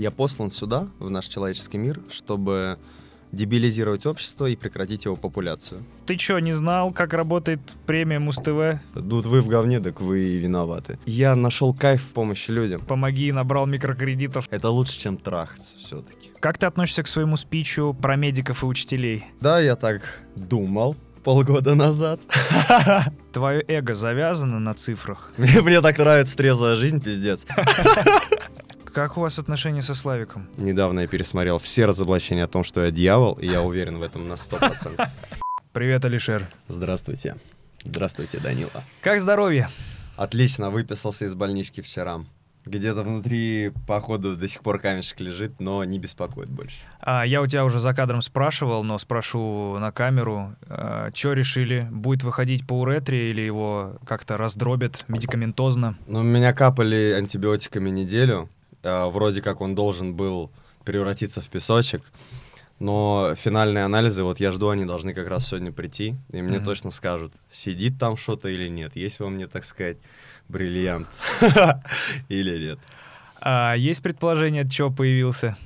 Я послан сюда, в наш человеческий мир, чтобы дебилизировать общество и прекратить его популяцию. Ты что, не знал, как работает премия Муз-ТВ? Ну, вот вы в говне, так вы и виноваты. Я нашел кайф в помощи людям. Помоги, набрал микрокредитов. Это лучше, чем трахаться все-таки. Как ты относишься к своему спичу про медиков и учителей? Да, я так думал полгода назад. Твое эго завязано на цифрах. Мне, мне так нравится трезвая жизнь, пиздец. Как у вас отношения со Славиком? Недавно я пересмотрел все разоблачения о том, что я дьявол, и я уверен в этом на 100%. Привет, Алишер. Здравствуйте. Здравствуйте, Данила. Как здоровье? Отлично, выписался из больнички вчера. Где-то внутри, походу, до сих пор камешек лежит, но не беспокоит больше. А, я у тебя уже за кадром спрашивал, но спрошу на камеру. А, что решили? Будет выходить по уретре или его как-то раздробят медикаментозно? Ну, меня капали антибиотиками неделю. А, вроде как он должен был превратиться в песочек. Но финальные анализы, вот я жду, они должны как раз сегодня прийти, и мне Мгм. точно скажут, сидит там что-то или нет, есть во мне, так сказать, бриллиант или нет. А, есть предположение, от чего появился?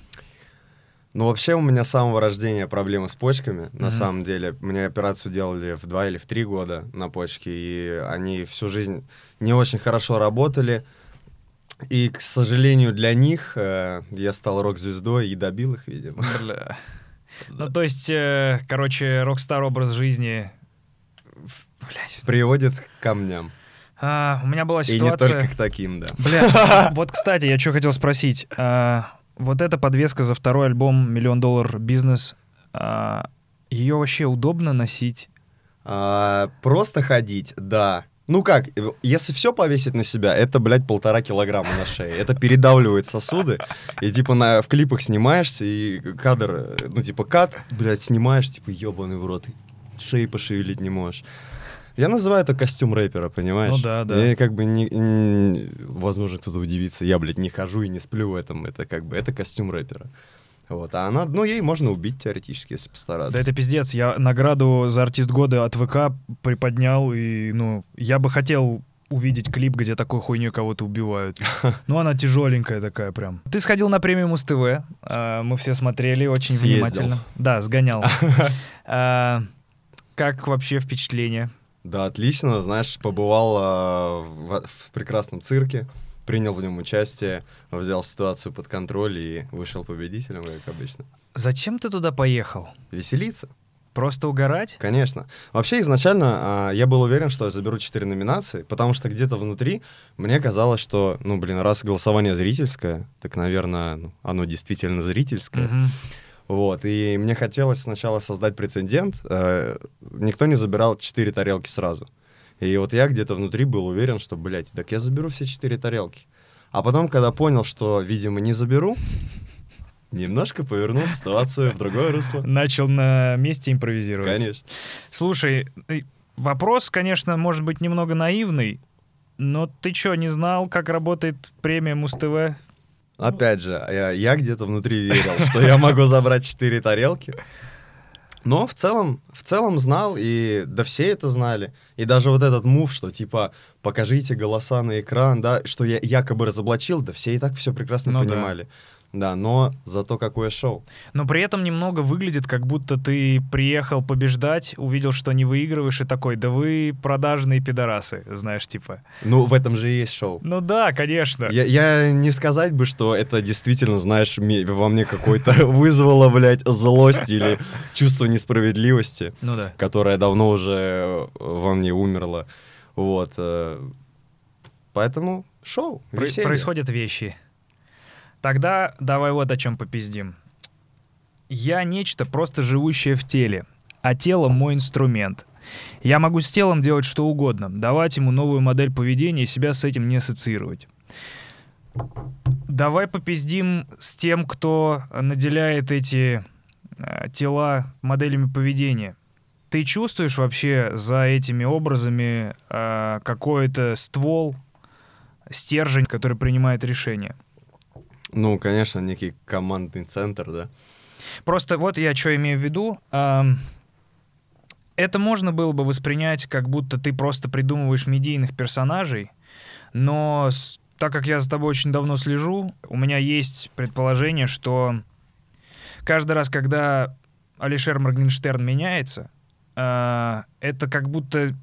Ну, вообще у меня с самого рождения проблемы с почками, на Мгм. самом деле. Мне операцию делали в два или в три года на почке, и они всю жизнь не очень хорошо работали. И, к сожалению, для них э, я стал рок-звездой и добил их, видимо. Бля. Ну, то есть, э, короче, рок-стар образ жизни... Блять. Приводит к камням. А, у меня была И не ситуация... только к таким, да. Бля, вот, кстати, я что хотел спросить. А, вот эта подвеска за второй альбом «Миллион доллар бизнес», а, ее вообще удобно носить? А, просто ходить, да. Ну как, э, если все повесить на себя, это, блядь, полтора килограмма на шее. Это передавливает сосуды. И типа на, в клипах снимаешься, и кадр, э, ну типа кат, блядь, снимаешь, типа ебаный в рот. Шеи пошевелить не можешь. Я называю это костюм рэпера, понимаешь? Ну да, да. Я как бы не, не- возможно, кто-то удивится. Я, блядь, не хожу и не сплю в этом. Это как бы, это костюм рэпера. Вот, а она, ну, ей можно убить теоретически, если постараться. Да это пиздец. Я награду за артист года от ВК приподнял, и, ну, я бы хотел увидеть клип, где такой хуйней кого-то убивают. Ну, она тяжеленькая такая прям. Ты сходил на премию Муз-ТВ, а, мы все смотрели очень Съездил. внимательно. Да, сгонял. А, Как вообще впечатление? Да, отлично. Знаешь, побывал а, в, в прекрасном цирке, принял в нем участие, взял ситуацию под контроль и вышел победителем, как обычно. Зачем ты туда поехал? Веселиться, Просто угорать? конечно. Вообще, изначально а, я был уверен, что я заберу четыре номинации, потому что где-то внутри мне казалось, что, ну, блин, раз голосование зрительское, так, наверное, ну, оно действительно зрительское. Вот, и мне хотелось сначала создать прецедент. э, никто не забирал четыре тарелки сразу. И вот я где-то внутри был уверен, что, блядь, так я заберу все четыре тарелки. А потом, когда понял, что, видимо, не заберу, немножко повернул ситуацию в другое русло. Начал на месте импровизировать. Конечно. Слушай, э, вопрос, конечно, может быть немного наивный, но ты что, не знал, как работает премия Муз-ТВ? Опять же, я, я где-то внутри верил, что я могу забрать четыре тарелки. Но в целом, в целом знал, и да все это знали. И даже вот этот мув, что типа покажите голоса на экран, да, что я якобы разоблачил, да все и так все прекрасно Ну понимали. Да. Но зато какое шоу. Но при этом немного выглядит, как будто ты приехал побеждать, увидел, что не выигрываешь, и такой, да вы продажные пидорасы, знаешь, типа. Ну, в этом же и есть шоу. Ну да, конечно. Я, я не сказать бы, что это действительно, знаешь, во мне какой-то вызвало, блядь, злость или чувство несправедливости. Ну да. которая давно уже э, во мне умерла. Вот. э, Поэтому шоу. Про- происходят вещи. Тогда давай вот о чем попиздим. Я нечто просто живущее в теле, а тело мой инструмент. Я могу с телом делать что угодно, давать ему новую модель поведения и себя с этим не ассоциировать. Давай попиздим с тем, кто наделяет эти э, тела моделями поведения. Ты чувствуешь вообще за этими образами э, какой-то ствол, стержень, который принимает решение? Ну, конечно, некий командный центр, да. Просто вот я что имею в виду. это можно было бы воспринять, как будто ты просто придумываешь медийных персонажей, но так как я за тобой очень давно слежу, у меня есть предположение, что каждый раз, когда Алишер Моргенштерн меняется, э, это как будто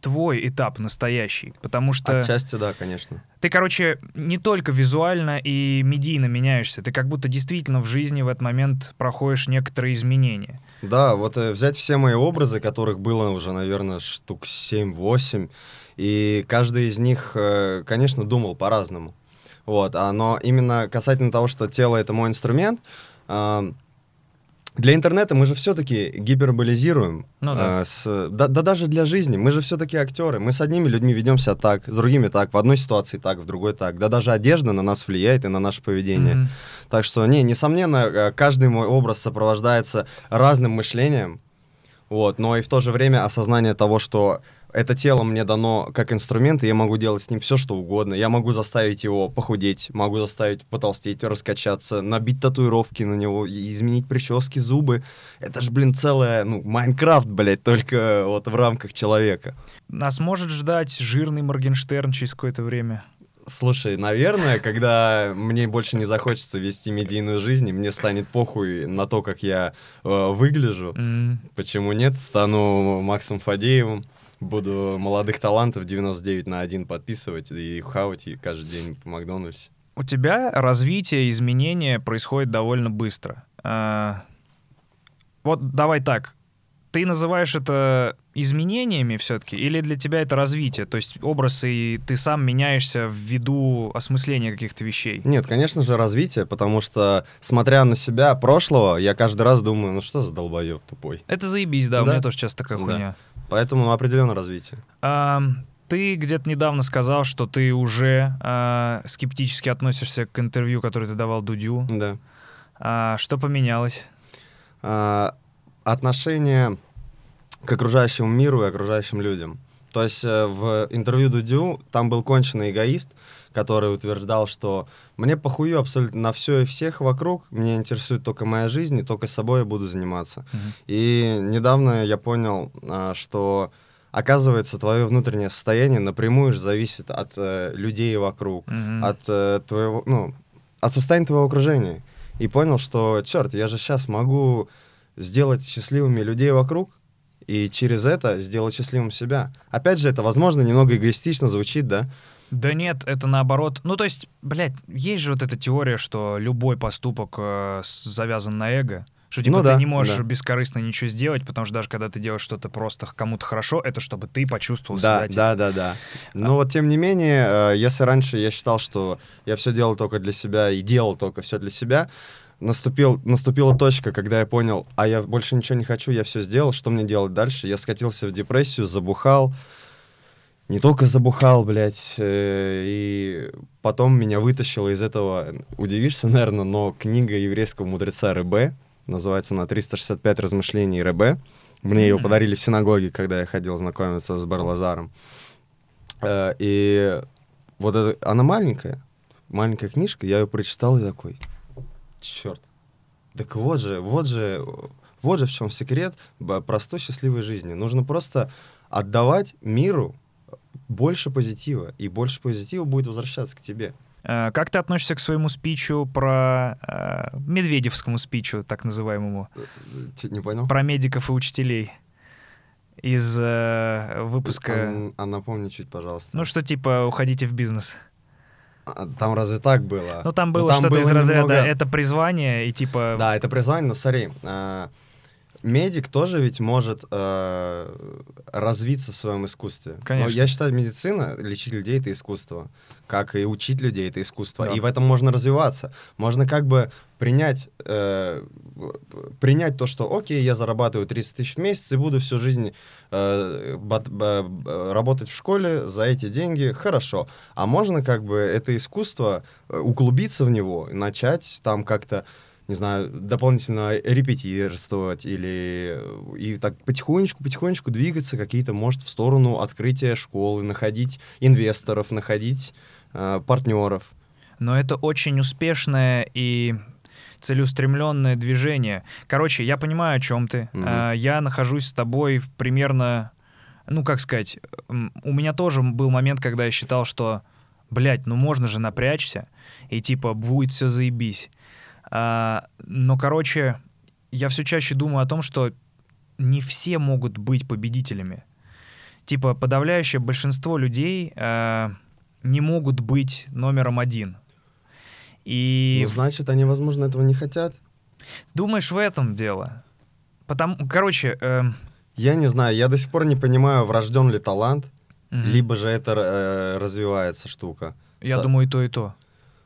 твой этап настоящий, потому что Отчасти, да, конечно. ты, короче, не только визуально и медийно меняешься, ты как будто действительно в жизни в этот момент проходишь некоторые изменения. Да, вот э, взять все мои образы, которых было уже, наверное, штук 7-8, и каждый из них, э, конечно, думал по-разному. Вот, а, но именно касательно того, что тело — это мой инструмент, а, для интернета мы же все-таки гиперболизируем. Ну да. а, с- да, да даже для жизни. Мы же все-таки актеры. Мы с одними людьми ведем себя так, с другими так, в одной ситуации так, в другой так. Да даже одежда на нас влияет и на наше поведение. Мгм. Так что, не, несомненно, э, каждый мой образ сопровождается разным мышлением, вот, но и в то же время осознание того, что это тело мне дано как инструмент, и я могу делать с ним все, что угодно. Я могу заставить его похудеть, могу заставить потолстеть, раскачаться, набить татуировки на него, изменить прически, зубы. Это ж, блин, целое, ну, Майнкрафт, блядь, только вот в рамках человека. Нас может ждать жирный Моргенштерн через какое-то время. Слушай, наверное, когда мне больше не захочется вести медийную жизнь, и мне станет похуй на то, как я э, выгляжу, М. почему нет? Стану Максом Фадеевым, буду молодых талантов 99 на 1 подписывать и хавать и каждый день по Макдональдс. У тебя развитие, изменения происходит довольно быстро. А, Вот давай так. Ты называешь это изменениями все-таки, или для тебя это развитие? То есть образ, и ты сам меняешься ввиду осмысления каких-то вещей. Нет, конечно же, развитие, потому что, смотря на себя прошлого, я каждый раз думаю, ну что за долбоеб тупой. Это заебись, да, у Да. меня тоже часто такая Да. хуйня. Поэтому ну, определенно развитие. А, ты где-то недавно сказал, что ты уже а, скептически относишься к интервью, которое ты давал Дудю. Да. А, что поменялось? а, отношение к окружающему миру и окружающим людям. То есть э, в интервью Дудю там был конченый эгоист, который утверждал, что мне похую абсолютно на все и всех вокруг, меня интересует только моя жизнь, и только собой я буду заниматься. Мгм. И недавно я понял, а, что оказывается твое внутреннее состояние напрямую же зависит от э, людей вокруг, Мгм. от э, твоего, ну, от состояния твоего окружения. И понял, что, черт, я же сейчас могу сделать счастливыми людей вокруг, и через это сделать счастливым себя. Опять же, это, возможно, немного эгоистично звучит, да? Да нет, это наоборот. Ну, то есть, блядь, есть же вот эта теория, что любой поступок э, завязан на эго. Что типа Ну ты да, не можешь да. бескорыстно ничего сделать, потому что даже когда ты делаешь что-то просто кому-то хорошо, это чтобы ты почувствовал Да, себя. типа. да, да, да. Но вот тем не менее, э, если раньше я считал, что я все делал только для себя и делал только все для себя, наступил, наступила точка, когда я понял, а я больше ничего не хочу, я все сделал, что мне делать дальше? Я скатился в депрессию, забухал, не только забухал, блядь, э, и потом меня вытащило из этого, удивишься, наверное, но книга еврейского мудреца Ребе, называется она «365 размышлений Ребе». Мне ее подарили в синагоге, когда я ходил знакомиться с Барлазаром. Э, И вот это, она маленькая, маленькая книжка, я ее прочитал и такой, черт, так вот же, вот же, вот же в чем секрет простой счастливой жизни. Нужно просто отдавать миру больше позитива, и больше позитива будет возвращаться к тебе. Э, Как ты относишься к своему спичу про... э, Медведевскому спичу, так называемому, Э, Чё, не понял? про медиков и учителей из э, выпуска... А, а напомни чуть, пожалуйста. Ну, что типа уходите в бизнес. А, Там разве так было? Ну, там Ну, было что-то из разряда немного- «это призвание» и типа... Да, это призвание, но смотри, а, медик тоже ведь может э, развиться в своем искусстве. Конечно. Но я считаю, медицина, лечить людей — это искусство. Как и учить людей — это искусство. Да. И в этом можно развиваться. Можно как бы принять, э, принять то, что, окей, я зарабатываю 30 тысяч в месяц и буду всю жизнь э, бат- б- работать в школе за эти деньги, хорошо. А можно как бы это искусство, э, углубиться в него, начать там как-то не знаю, дополнительно репетирствовать или э, и так потихонечку-потихонечку двигаться какие-то, может, в сторону открытия школы, находить инвесторов, находить э, партнеров. Но это очень успешное и целеустремленное движение. Короче, я понимаю, о чем ты. А, Я нахожусь с тобой примерно, ну как сказать, у меня тоже был момент, когда я считал, что блядь, ну можно же напрячься, и типа будет все заебись. А, но, короче, я все чаще думаю о том, что не все могут быть победителями. Типа подавляющее большинство людей а, не могут быть номером один. И Ну, значит, они, возможно, этого не хотят. думаешь, в этом дело? Потому, короче, эм, Я не знаю, я до сих пор не понимаю, врожден ли талант, мгм. либо же это э, развивается штука. я Со- думаю и то, и то.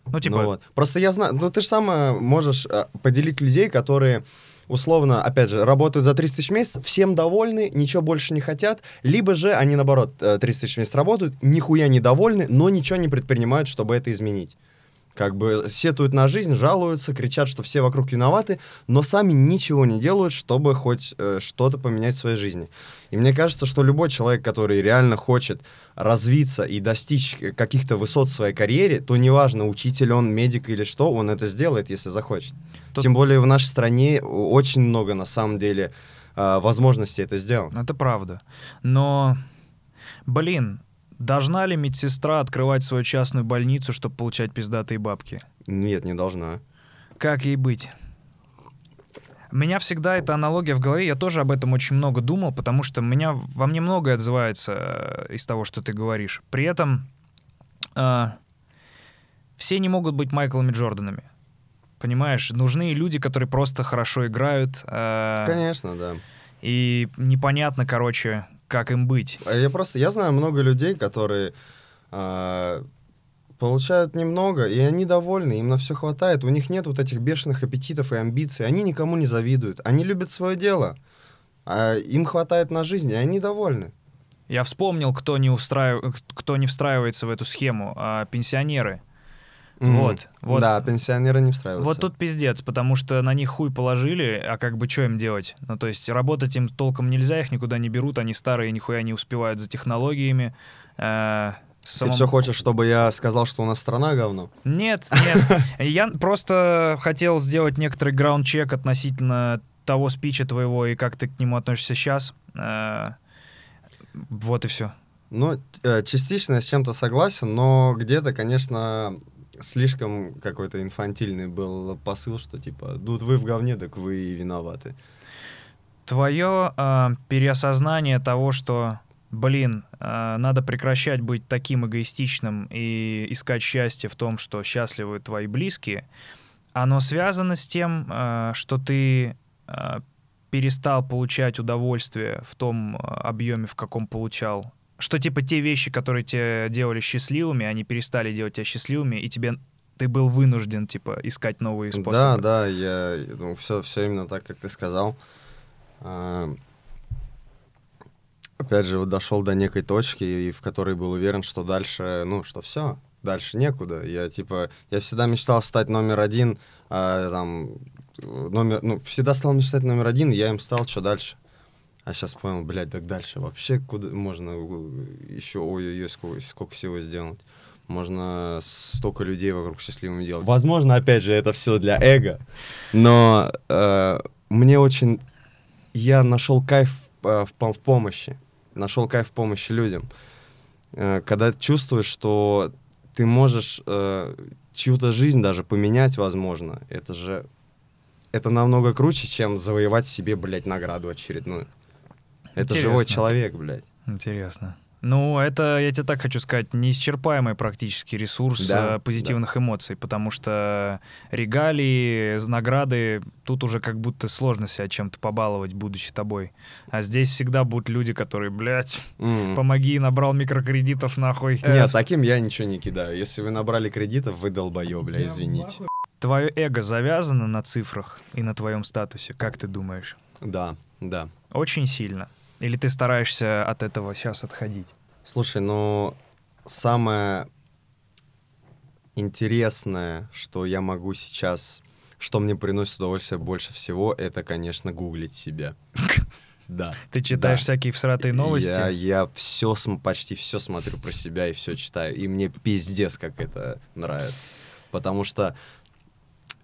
Ну, типа, Ну вот. Просто я знаю, ну ты же сам э, можешь э, поделить людей, которые условно, опять же, работают за 30 тысяч в месяц, всем довольны, ничего больше не хотят, либо же они, наоборот, э, 30 тысяч в месяц работают, нихуя не довольны, но ничего не предпринимают, чтобы это изменить. Как бы сетуют на жизнь, жалуются, кричат, что все вокруг виноваты, но сами ничего не делают, чтобы хоть э, что-то поменять в своей жизни. И мне кажется, что любой человек, который реально хочет развиться и достичь каких-то высот в своей карьере, то неважно, учитель он, медик или что, он это сделает, если захочет. Тут- Тем более в нашей стране очень много, на самом деле, э, возможностей это сделать. это правда. Но, блин, должна ли медсестра открывать свою частную больницу, чтобы получать пиздатые бабки? Нет, не должна. Как ей быть? Меня всегда эта аналогия в голове, я тоже об этом очень много думал, потому что меня, во мне многое отзывается э, из того, что ты говоришь. При этом э, все не могут быть Майклами Джорданами. Понимаешь, нужны люди, которые просто хорошо играют. э, Конечно, да. И непонятно, короче, как им быть. А Я просто, я знаю много людей, которые а, получают немного, и они довольны, им на все хватает. У них нет вот этих бешеных аппетитов и амбиций. Они никому не завидуют. Они любят свое дело. А им хватает на жизнь, и они довольны. Я вспомнил, кто не, устраив... кто не встраивается в эту схему. а, пенсионеры. Мгм. Вот, вот. Да, пенсионеры не встраиваются. Вот тут пиздец, потому что на них хуй положили, а как бы что им делать? Ну, то есть работать им толком нельзя, их никуда не берут, они старые, нихуя не успевают за технологиями. Э, Ты самому- все хочешь, чтобы я сказал, что у нас страна говно? Нет, нет. Я просто хотел сделать некоторый граунд-чек относительно того спича твоего и как ты к нему относишься сейчас. Вот и все. Ну, э, частично я с чем-то согласен, но где-то, конечно, слишком какой-то инфантильный был посыл, что типа, ну вы в говне, так вы и виноваты. Твое э, переосознание того, что, блин, э, надо прекращать быть таким эгоистичным и искать счастье в том, что счастливы твои близкие, оно связано с тем, э, что ты э, перестал получать удовольствие в том объеме, в каком получал. Что типа те вещи, которые тебя делали счастливыми, они перестали делать тебя счастливыми, и тебе ты был вынужден типа искать новые Да, способы. да, я, ну, все, все именно так, как ты сказал. Опять же, вот дошел до некой точки, и в которой был уверен, что дальше, ну, что все, дальше некуда. Я, типа, я всегда мечтал стать номер один, а, там, номер, ну, всегда стал мечтать номер один, я им стал, что дальше. А сейчас понял, блядь, так дальше вообще куда можно э, еще, ой-ой-ой, сколько, сколько всего сделать. Можно столько людей вокруг счастливыми делать. Возможно, опять же, это все для эго, но э, мне очень... Я нашел кайф э, в, в помощи, нашел кайф помощи людям. Э, когда чувствуешь, что ты можешь э, чью-то жизнь даже поменять, возможно, это же... Это намного круче, чем завоевать себе, блядь, награду очередную. Это живой Интересно. человек, блядь. Интересно. Ну, это, я тебе так хочу сказать, неисчерпаемый практически ресурс Да, э, позитивных эмоций, потому что регалии, награды, тут уже как будто сложно себя чем-то побаловать, будучи тобой. А здесь всегда будут люди, которые, блядь, М. помоги, набрал микрокредитов нахуй. Э, Нет, таким я ничего не кидаю. Если вы набрали кредитов, вы долбоё, бля, извините. Твое эго завязано на цифрах и на твоем статусе, как ты думаешь? Да, да. Очень сильно. Или ты стараешься от этого сейчас отходить? Слушай, ну, самое интересное, что я могу сейчас, что мне приносит удовольствие больше всего, это, конечно, гуглить себя. Да. Ты читаешь Да. всякие всратые новости? Я, я все, почти все смотрю про себя и все читаю. И мне пиздец, как это нравится. Потому что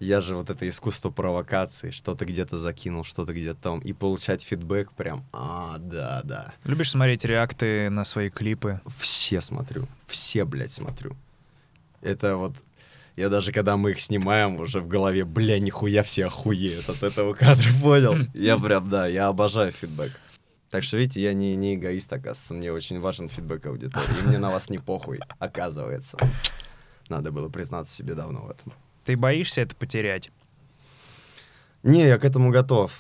я же вот это искусство провокации, что-то где-то закинул, что-то где-то там, и получать фидбэк прям, а, да, да. Любишь смотреть реакты на свои клипы? Все смотрю, все, блядь, смотрю. Это вот... Я даже когда мы их снимаем, уже в голове, бля, нихуя все охуеют от этого кадра, понял? Я прям, да, я обожаю фидбэк. Так что, видите, я не, не эгоист, оказывается. Мне очень важен фидбэк аудитории. И мне на вас не похуй, оказывается. Надо было признаться себе давно в этом. Ты боишься это потерять? Не, я к этому готов.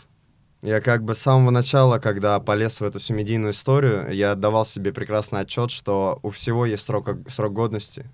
Я как бы с самого начала, когда полез в эту всю медийную историю, я отдавал себе прекрасный отчет, что у всего есть срок, срок годности.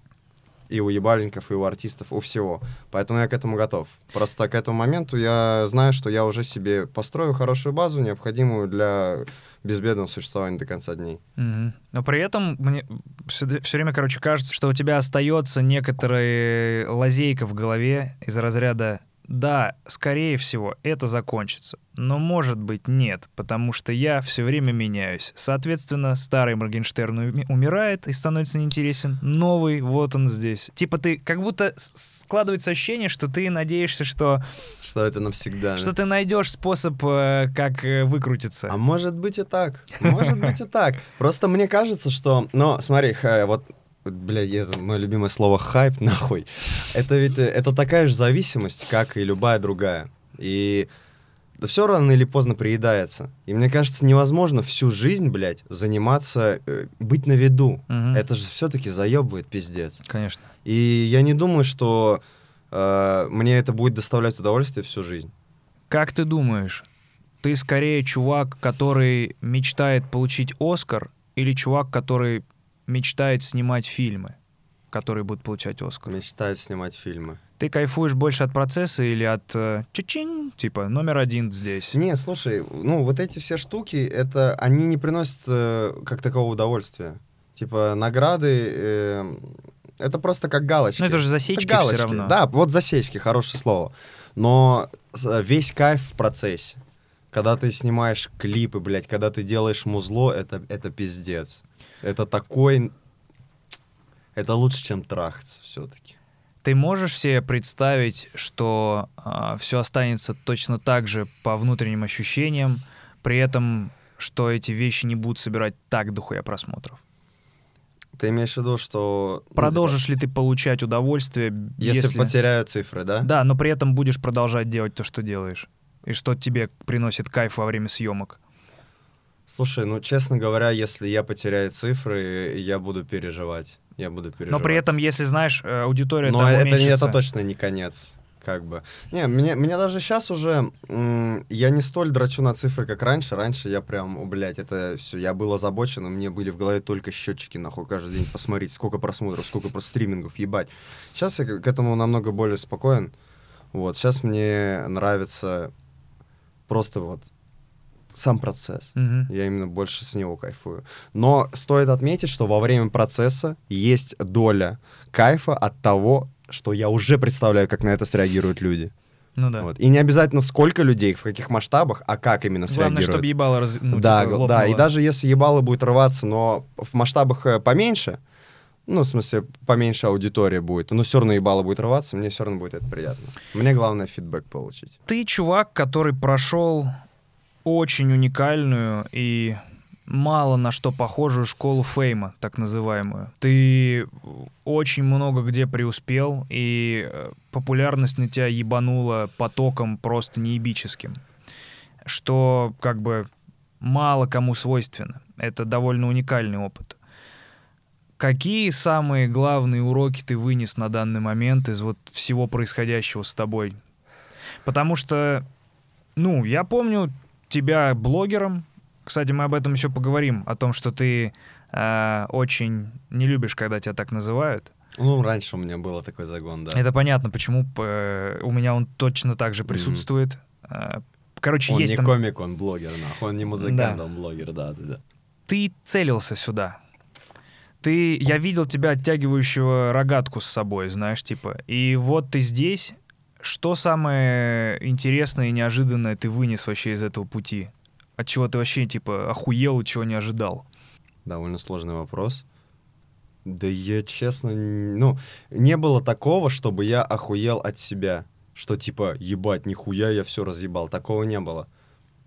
И у ебальников, и у артистов, у всего. Поэтому я к этому готов. Просто к этому моменту я знаю, что я уже себе построю хорошую базу, необходимую для безбедного существования до конца дней. Мгм. Но при этом мне все, время, короче, кажется, что у тебя остается некоторая лазейка в голове из разряда да, скорее всего, это закончится. Но может быть нет, потому что я все время меняюсь. Соответственно, старый Моргенштерн уми- умирает и становится неинтересен. Новый, вот он здесь. Типа ты, как будто складывается ощущение, что ты надеешься, что, Что это навсегда. что ты найдешь способ, э, как э, выкрутиться. А может быть и так. Может быть и так. Просто мне кажется, что... Но смотри, вот Бля, это мое любимое слово хайп, нахуй. Это ведь э, это такая же зависимость, как и любая другая. И да все рано или поздно приедается. И мне кажется, невозможно всю жизнь, блядь, заниматься, э, быть на виду. Мгм. Это же все-таки заебывает пиздец. Конечно. И я не думаю, что э, мне это будет доставлять удовольствие всю жизнь. Как ты думаешь, ты скорее чувак, который мечтает получить Оскар, или чувак, который мечтает снимать фильмы, которые будут получать Оскар? Мечтаю снимать фильмы. Ты кайфуешь больше от процесса или от э, чичин, типа номер один здесь? Не, слушай, ну вот эти все штуки, это они не приносят э, как такового удовольствия. Типа награды, э, это просто как галочки. Ну это же Это засечки галочки. все равно. Да, вот засечки, хорошее слово. Но с- весь кайф в процессе. Когда ты снимаешь клипы, блядь, когда ты делаешь музло, это, это пиздец. Это такой... Это лучше, чем трахаться все-таки. Ты можешь себе представить, что все останется точно так же по внутренним ощущениям, при этом, что эти вещи не будут собирать так дохуя просмотров? Ты имеешь в виду, что... ну, Продолжишь ли ты получать удовольствие, типа, если, если... потеряю цифры, да? Да, но при этом будешь продолжать делать то, что делаешь. И что тебе приносит кайф во время съемок. Слушай, ну, честно говоря, если я потеряю цифры, я буду переживать. Я буду переживать. Но при этом, если знаешь, э, аудитория Но там это, уменьшится. это точно не конец, как бы. Не, меня, меня даже сейчас уже... я не столь драчу на цифры, как раньше. Раньше я прям, о, блядь, это все, я был озабочен, и мне были в голове только счетчики, нахуй, каждый день посмотреть, сколько просмотров, сколько просто стримингов, ебать. Сейчас я к этому намного более спокоен. Вот, сейчас мне нравится просто вот сам процесс. Мгм. Я именно больше с него кайфую. Но стоит отметить, что во время процесса есть доля кайфа от того, что я уже представляю, как на это среагируют люди. Ну да. Вот. И не обязательно сколько людей, в каких масштабах, а как именно Главное, среагируют. чтобы ебало раз... ну, да, типа, да, и даже если ебало будет рваться, но в масштабах э, поменьше, ну, в смысле, поменьше аудитория будет, но все равно ебало будет рваться, мне все равно будет это приятно. Мне главное фидбэк получить. Ты чувак, который прошел очень уникальную и мало на что похожую школу фейма, так называемую. Ты очень много где преуспел, и э, популярность на тебя ебанула потоком просто неебическим. Что как бы мало кому свойственно. Это довольно уникальный опыт. Какие самые главные уроки ты вынес на данный момент из вот всего происходящего с тобой? Потому что, ну, я помню тебя блогером. Кстати, мы об этом еще поговорим, о том, что ты э, очень не любишь, когда тебя так называют. Ну, раньше у меня было такой загон, да. Это понятно, почему э, у меня он точно так же присутствует. Э, Короче, Он есть не там... комик, он блогер, нахуй. Он не музыкант, Да. он блогер, да, да, да. Ты целился сюда. Ты, я видел тебя оттягивающего рогатку с собой, знаешь, типа. И вот ты здесь. Что самое интересное и неожиданное ты вынес вообще из этого пути? От чего ты вообще, типа, охуел и чего не ожидал? Довольно сложный вопрос. Да я, честно, ну, не было такого, чтобы я охуел от себя. Что типа, ебать, нихуя, я все разъебал. Такого не было.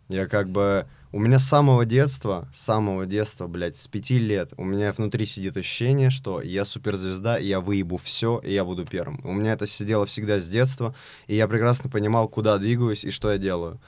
Я как бы... У меня с самого детства, с самого детства, блядь, с пяти лет, у меня внутри сидит ощущение, что я суперзвезда, и я выебу все, и я буду первым. У меня это сидело всегда с детства, и я прекрасно понимал, куда двигаюсь и что я делаю.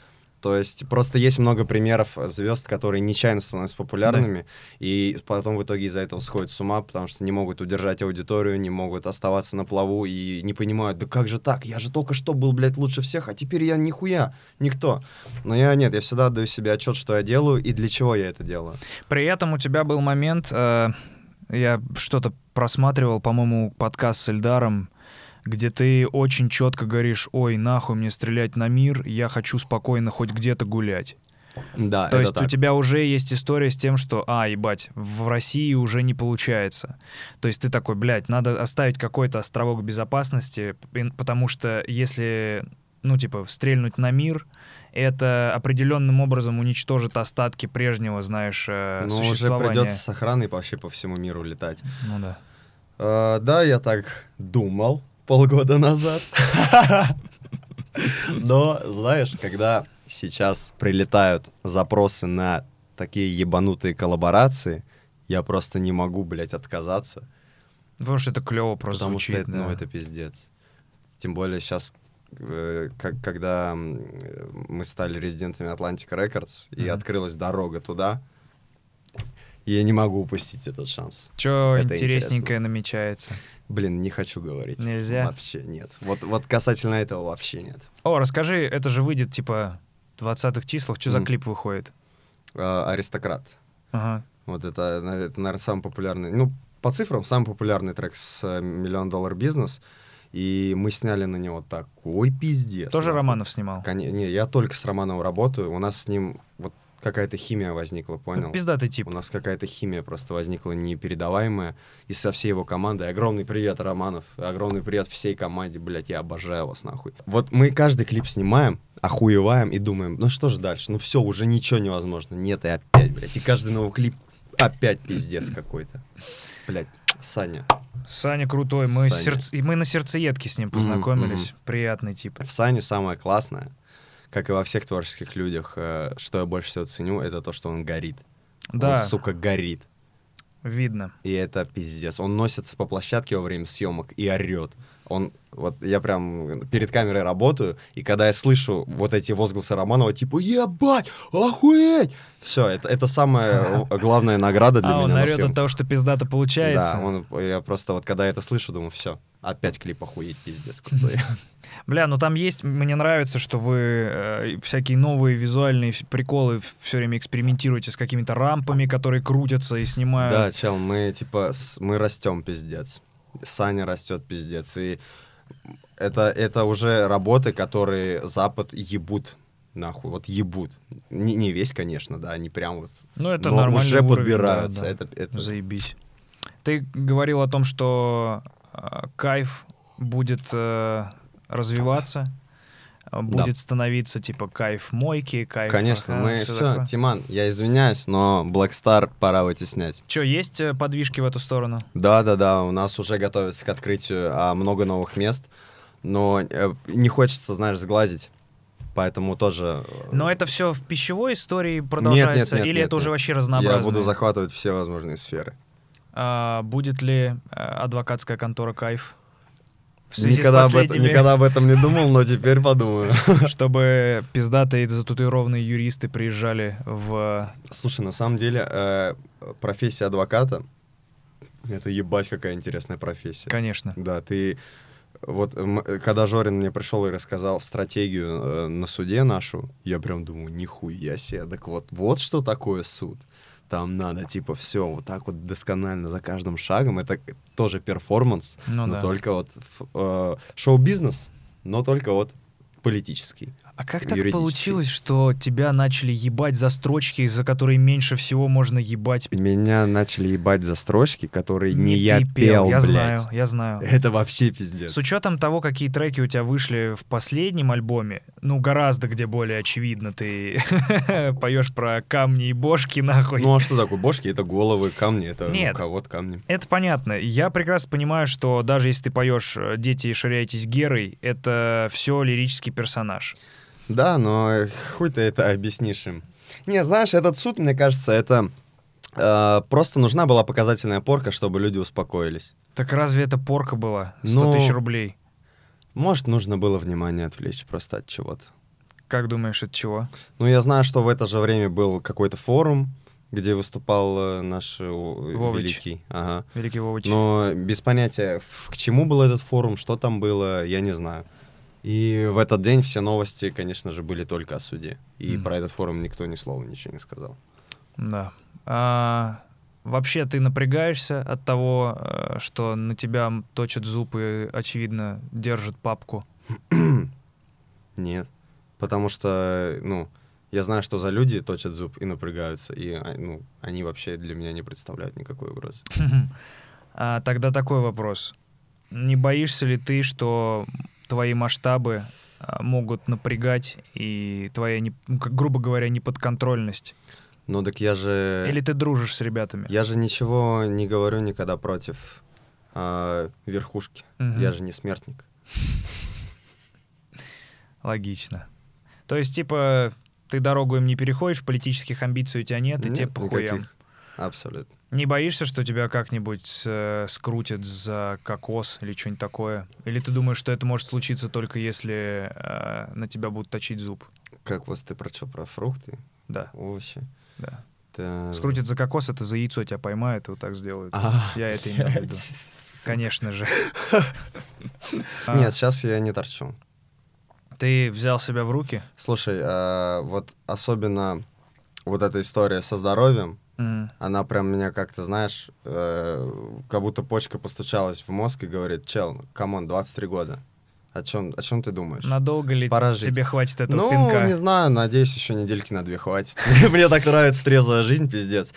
То есть просто есть много примеров звезд, которые нечаянно становятся популярными, и потом в итоге из-за этого сходят с ума, потому что не могут удержать аудиторию, не могут оставаться на плаву и не понимают, да как же так, я же только что был, блядь, лучше всех, а теперь я нихуя, никто. Но я нет, я всегда даю себе отчет, что я делаю и для чего я это делаю. При этом у тебя был момент, э, я что-то просматривал, по-моему, подкаст с Эльдаром, где ты очень четко говоришь, ой, нахуй мне стрелять на мир, я хочу спокойно хоть где-то гулять. Да, То есть так. у тебя уже есть история с тем, что, а, ебать, в России уже не получается. То есть ты такой, блядь, надо оставить какой-то островок безопасности, потому что если, ну, типа, стрельнуть на мир, это определенным образом уничтожит остатки прежнего, знаешь, э, Ну, уже существования. придется с охраной вообще по всему миру летать. Ну да. А, да, я так думал полгода назад. Но, знаешь, когда сейчас прилетают запросы на такие ебанутые коллаборации, я просто не могу, блядь, отказаться. Потому что это клево просто потому звучит. что это, ну, да. это пиздец. Тем более сейчас, как, когда э, мы стали резидентами Atlantic Records, и Мгм. открылась дорога туда, я не могу упустить этот шанс. Чё это интересненькое намечается? Блин, не хочу говорить. Нельзя? Вообще нет. Вот, вот касательно этого вообще нет. О, расскажи, это же выйдет, типа, в 20-х числах. Что за Мгм. клип выходит? А, аристократ. Ага. Вот это, это, наверное, самый популярный, ну, по цифрам, самый популярный трек с э, «Миллион доллар бизнес». И мы сняли на него такой пиздец. Тоже. Романов снимал? Коне- Не, я только с Романовым работаю. У нас с ним вот какая-то химия возникла, понял? Пиздатый тип. У нас какая-то химия просто возникла непередаваемая. И со всей его командой. Огромный привет, Романов. Огромный привет всей команде. Блять, я обожаю вас, нахуй. Вот мы каждый клип снимаем, охуеваем и думаем, ну что же дальше? Ну все, уже ничего невозможно. Нет, и опять, блядь. И каждый новый клип опять пиздец какой-то. Блять, Саня. Саня крутой. Мы, Саня. сердце- и мы на сердцеедке с ним познакомились. мгм. Приятный тип. В Сане самое классное, как и во всех творческих людях, э, что я больше всего ценю, это то, что он горит. Да, Он, сука, горит. видно. И это пиздец. Он носится по площадке во время съемок и орет. Он, вот я прям перед камерой работаю, и когда я слышу вот эти возгласы Романова, типа, ебать, охуеть! Все, это, это самая главная награда для а, он меня на орет от того, что пиздато получается. Да, он, я просто вот когда я это слышу, думаю, все, опять клип охуеть, пиздец крутой. Бля, ну там есть, мне нравится, что вы э, всякие новые визуальные приколы все время экспериментируете с какими-то рампами, которые крутятся и снимают. Да, чел, мы типа, с- мы растем пиздец. Саня растет пиздец. И это, это уже работы, которые Запад ебут нахуй, вот ебут. Не, не весь, конечно, да, не прям вот. Ну, это но нормальный уже уровень, подбираются. да, да. Это, это- Заебись. Ты говорил о том, что кайф будет э, развиваться, э, будет становиться типа кайф мойки, кайф. Конечно, ага, мы все, такое. Тиман, я извиняюсь, но Black Star пора вытеснять. Чё, есть э, подвижки в эту сторону? Да, да, да, у нас уже готовится к открытию а, много новых мест, но э, не хочется, знаешь, сглазить, поэтому тоже. э, Но это все в пищевой истории продолжается, нет, или нет, это уже нет. вообще я разнообразно? буду захватывать все возможные сферы. А, будет ли э, адвокатская контора кайф? Никогда об, этом, никогда об этом не думал, но теперь подумаю. чтобы пиздатые зататуированные юристы приезжали в... Слушай, на самом деле, э, профессия адвоката это ебать какая интересная профессия. Конечно. Да, ты вот когда Жорин мне пришел и рассказал стратегию э, на суде нашу, я прям думаю, нихуя себе, так вот, вот что такое суд. Там надо, типа, все вот так вот досконально за каждым шагом. Это тоже перформанс, Ну но да. только вот э, шоу-бизнес, но только вот политический. А как так получилось, что тебя начали ебать за строчки, за которые меньше всего можно ебать? Меня начали ебать за строчки, которые не, я ты пел, я блядь. знаю, я знаю. Это вообще пиздец. С учетом того, какие треки у тебя вышли в последнем альбоме, ну, гораздо где более очевидно ты поешь про камни и бошки, нахуй. Ну а что такое? Бошки — это головы, камни — это ну, Нет. кого-то камни. Это понятно. Я прекрасно понимаю, что даже если ты поешь «Дети, ширяйтесь Герой», это все лирический персонаж. Да, но хуй ты это объяснишь им. Не, знаешь, этот суд, мне кажется, это э, просто нужна была показательная порка, чтобы люди успокоились. Так разве это порка была? 100 Ну, тысяч рублей. Может, нужно было внимание отвлечь просто от чего-то. Как думаешь, от чего? Ну, я знаю, что в это же время был какой-то форум, где выступал э, наш э, Вовыч. великий. Ага. Великий Вовыч. Но без понятия, к чему был этот форум, что там было, я не знаю. И в этот день все новости, конечно же, были только о суде. И Мгм. про этот форум никто ни слова ничего не сказал. Да. А, вообще ты напрягаешься от того, э, что на тебя точат зуб и, очевидно, держат папку? Нет. Потому что, ну, я знаю, что за люди точат зуб и напрягаются, и, а, ну, они вообще для меня не представляют никакой угрозы. А, тогда такой вопрос. Не боишься ли ты, что твои масштабы а, могут напрягать и твоя, не- ну, как, грубо говоря, неподконтрольность? Ну, так я же... Или ты дружишь с ребятами? Я же ничего не говорю никогда против а, верхушки. Мгм. Я же не смертник. Логично. То есть, типа, ты дорогу им не переходишь, политических амбиций у тебя нет, и тебе похуям. никаких. Абсолютно. Не боишься, что тебя как-нибудь э, скрутят за кокос или что-нибудь такое? Или ты думаешь, что это может случиться только если э, на тебя будут точить зуб? Как вот ты про что, про фрукты, Да, овощи? да. Это- Скрутят за кокос, это за яйцо тебя поймают и вот так сделают. А, Я это имел в виду. Конечно же. Нет, сейчас я не торчу. Ты взял себя в руки? Слушай, а, вот особенно вот эта история со здоровьем, М, она прям меня как-то, знаешь, э, как будто почка постучалась в мозг и говорит, чел, come on, 23 года. О чем, о чем ты думаешь? Надолго ли Пора жить. тебе хватит этого ну, пинка? не знаю, надеюсь, еще недельки на две хватит. Мне так нравится трезвая жизнь, пиздец.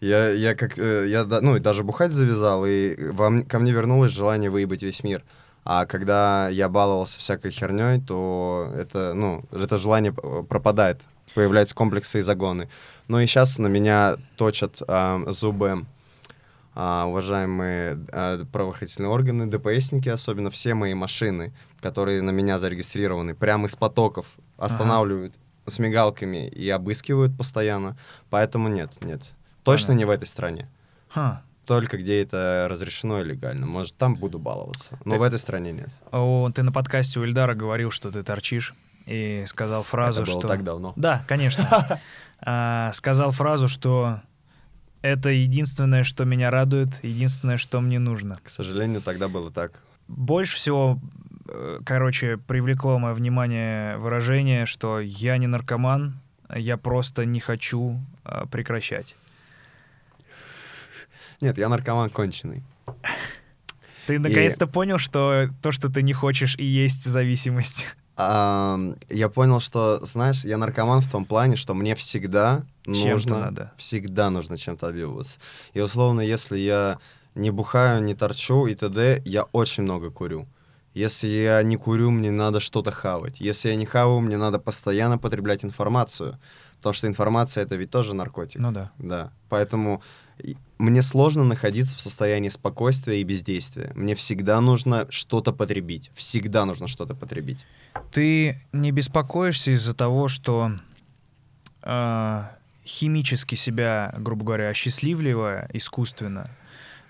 Я, я как, э, я, ну, даже бухать завязал, и во ко мне вернулось желание выебать весь мир. А когда я баловался всякой херней, то это, ну, это желание п- пропадает, появляются комплексы и загоны. Ну и сейчас на меня точат а, зубы а, уважаемые а, правоохранительные органы, ДПСники, особенно все мои машины, которые на меня зарегистрированы, прямо из потоков останавливают с мигалками и обыскивают постоянно. Поэтому нет, нет. Точно Понятно. не в этой стране. Ха. Только где это разрешено и легально. Может, там буду баловаться. Но Ты- в этой стране нет. О, ты на подкасте у Ильдара говорил, что ты торчишь, и сказал фразу, это было что... так давно. Да, конечно. А, сказал фразу, что это единственное, что меня радует, единственное, что мне нужно. К сожалению, тогда было так. Больше всего, э, короче, привлекло мое внимание выражение, что я не наркоман, я просто не хочу а, прекращать. Нет, я наркоман конченый. Ты наконец-то понял, что то, что ты не хочешь, и есть зависимость. Я понял, что, знаешь, я наркоман в том плане, что мне всегда нужно, надо. всегда нужно чем-то объебываться. И условно, если я не бухаю, не торчу и т.д., я очень много курю. Если я не курю, мне надо что-то хавать. Если я не хаваю, мне надо постоянно потреблять информацию. Потому что информация — это ведь тоже наркотик. Ну да. Да. Поэтому мне сложно находиться в состоянии спокойствия и бездействия. Мне всегда нужно что-то потребить. Всегда нужно что-то потребить. Ты не беспокоишься из-за того, что а, химически себя, грубо говоря, осчастливливая искусственно,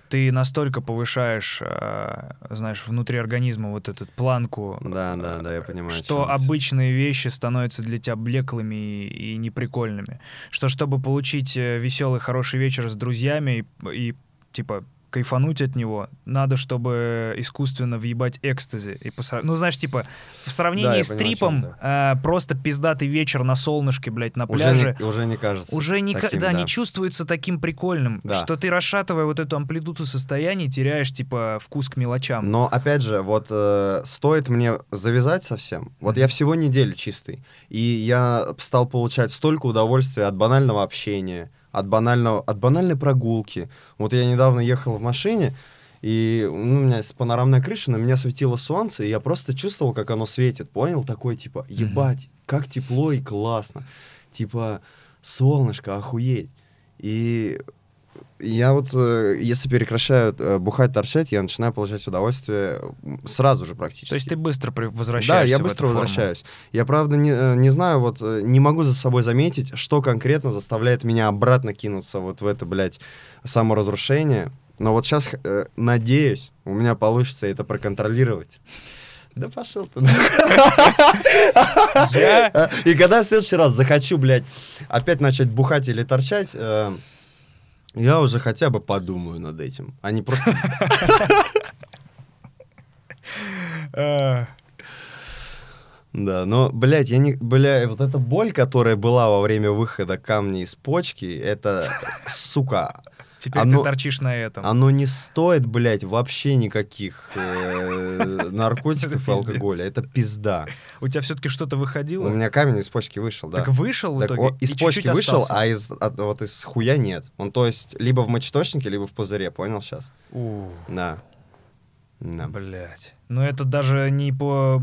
ты настолько повышаешь, а, знаешь, внутри организма вот эту планку, Да, да, да, я понимаю. о что обычные вещи становятся для тебя блеклыми и, и неприкольными. Что чтобы получить веселый, хороший вечер с друзьями и, и, типа кайфануть от него, надо, чтобы искусственно въебать экстази. И посра- Ну, знаешь, типа, в сравнении Да, с понимаю, трипом, чём э, просто пиздатый вечер на солнышке, блядь, на Уже пляже, не, уже не кажется. уже не, таким, да, не чувствуется таким прикольным, Да. что ты, расшатывая вот эту амплитуду состояний, теряешь, типа, вкус к мелочам. Но опять же, вот э, стоит мне завязать совсем. Вот я всего неделю чистый, и я стал получать столько удовольствия от банального общения, от банального, от банальной прогулки. Вот я недавно ехал в машине, и ну, у меня есть панорамная крыша, на меня светило солнце, и я просто чувствовал, как оно светит, понял? Такой типа, ебать, как тепло и классно. Типа, солнышко, охуеть. И я вот, э, если прекращаю э, бухать, торчать, я начинаю получать удовольствие сразу же практически. То есть ты быстро при- Да, возвращаешься я быстро эту форму. возвращаюсь. Я, правда, не, э, не знаю, вот не могу за собой заметить, что конкретно заставляет меня обратно кинуться вот в это, блядь, саморазрушение. Но вот сейчас, надеюсь, у меня получится это проконтролировать. Да пошел ты. И когда в следующий раз захочу, блядь, опять начать бухать или торчать, я уже хотя бы подумаю над этим, а не просто... Да, но, блядь, я не... Бля, вот эта боль, которая была во время выхода камней из почки, это, сука, Теперь Оно- ты торчишь на этом. оно не стоит, блядь, вообще никаких э, наркотиков и алкоголя. Это пизда. У тебя все-таки что-то выходило? У меня камень из почки вышел, да. Так вышел в итоге? он из почки вышел, остался? а из, от- вот из хуя нет. Он, то есть, либо в мочеточнике, либо в пузыре, понял сейчас? У, Да. Да. Блять. Ну это даже не по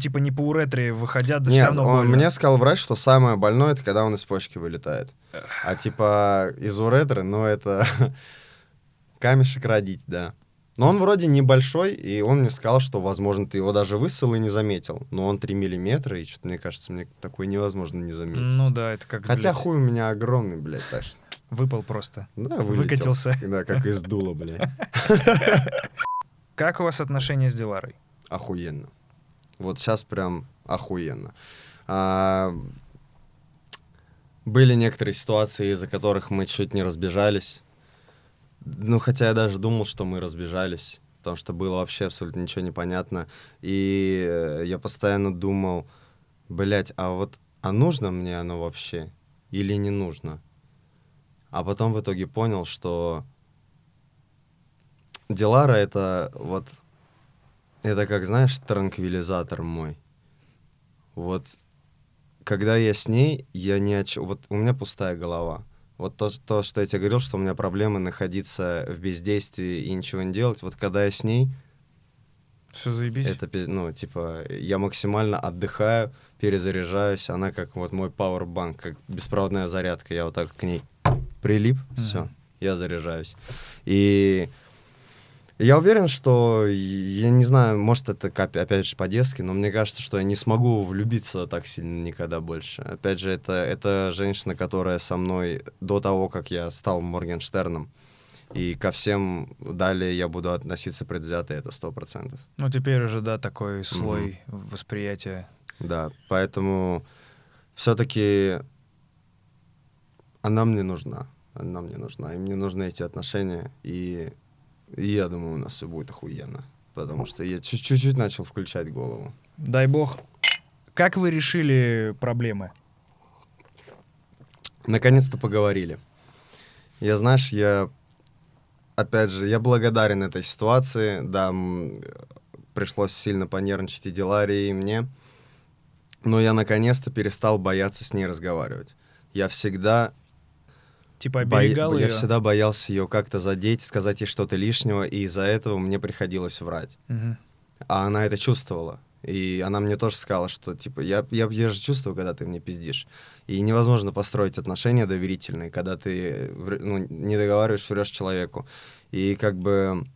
типа не по уретре выходя, да все Нет, равно он- мне сказал врач, что самое больное, это когда он из почки вылетает. А типа из уретры, ну это камешек родить, да. Но он вроде небольшой, и он мне сказал, что, возможно, ты его даже высыл и не заметил. Но он 3 миллиметра, и что-то, мне кажется, мне такое невозможно не заметить. Ну да, это как, Хотя блядь, хуй у меня огромный, блядь, так выпал просто. Да, вылетел. Выкатился. Да, как из дула, блядь. Как у вас отношения с Диларой? Охуенно. Вот сейчас прям охуенно. А, были некоторые ситуации, из-за которых мы чуть не разбежались. Ну, хотя я даже думал, что мы разбежались, потому что было вообще абсолютно ничего не понятно. И э, я постоянно думал, блядь, а вот, а нужно мне оно вообще или не нужно? А потом в итоге понял, что Дилара это вот это как, знаешь, транквилизатор мой. Вот, когда я с ней, я не о Вот у меня пустая голова. Вот то, то, что я тебе говорил, что у меня проблемы находиться в бездействии и ничего не делать. Вот когда я с ней, Все заебись. это, ну, типа, я максимально отдыхаю, перезаряжаюсь. Она как вот мой пауэрбанк, как беспроводная зарядка. Я вот так к ней прилип, Мгм. все, я заряжаюсь. И я уверен, что, я не знаю, может, это опять же по-детски, но мне кажется, что я не смогу влюбиться так сильно никогда больше. Опять же, это, это женщина, которая со мной до того, как я стал Моргенштерном. И ко всем далее я буду относиться предвзято, это сто процентов. Ну теперь уже, да, такой слой восприятия. Да, поэтому все-таки она мне нужна. Она мне нужна. И мне нужны эти отношения. И, и я думаю, у нас все будет охуенно. Потому что я чуть- чуть-чуть начал включать голову. Дай бог. Как вы решили проблемы? Наконец-то поговорили. Я, знаешь, я, опять же, я благодарен этой ситуации. Да, пришлось сильно понервничать и Диларе, и мне. Но я наконец-то перестал бояться с ней разговаривать. Я всегда Типа оберегал Я ее? всегда боялся ее как-то задеть, сказать ей что-то лишнего, и из-за этого мне приходилось врать. Мгм. А она это чувствовала. И она мне тоже сказала, что, типа, я, я, я же чувствую, когда ты мне пиздишь. И невозможно построить отношения доверительные, когда ты ну, не договариваешь, врешь человеку. И как бы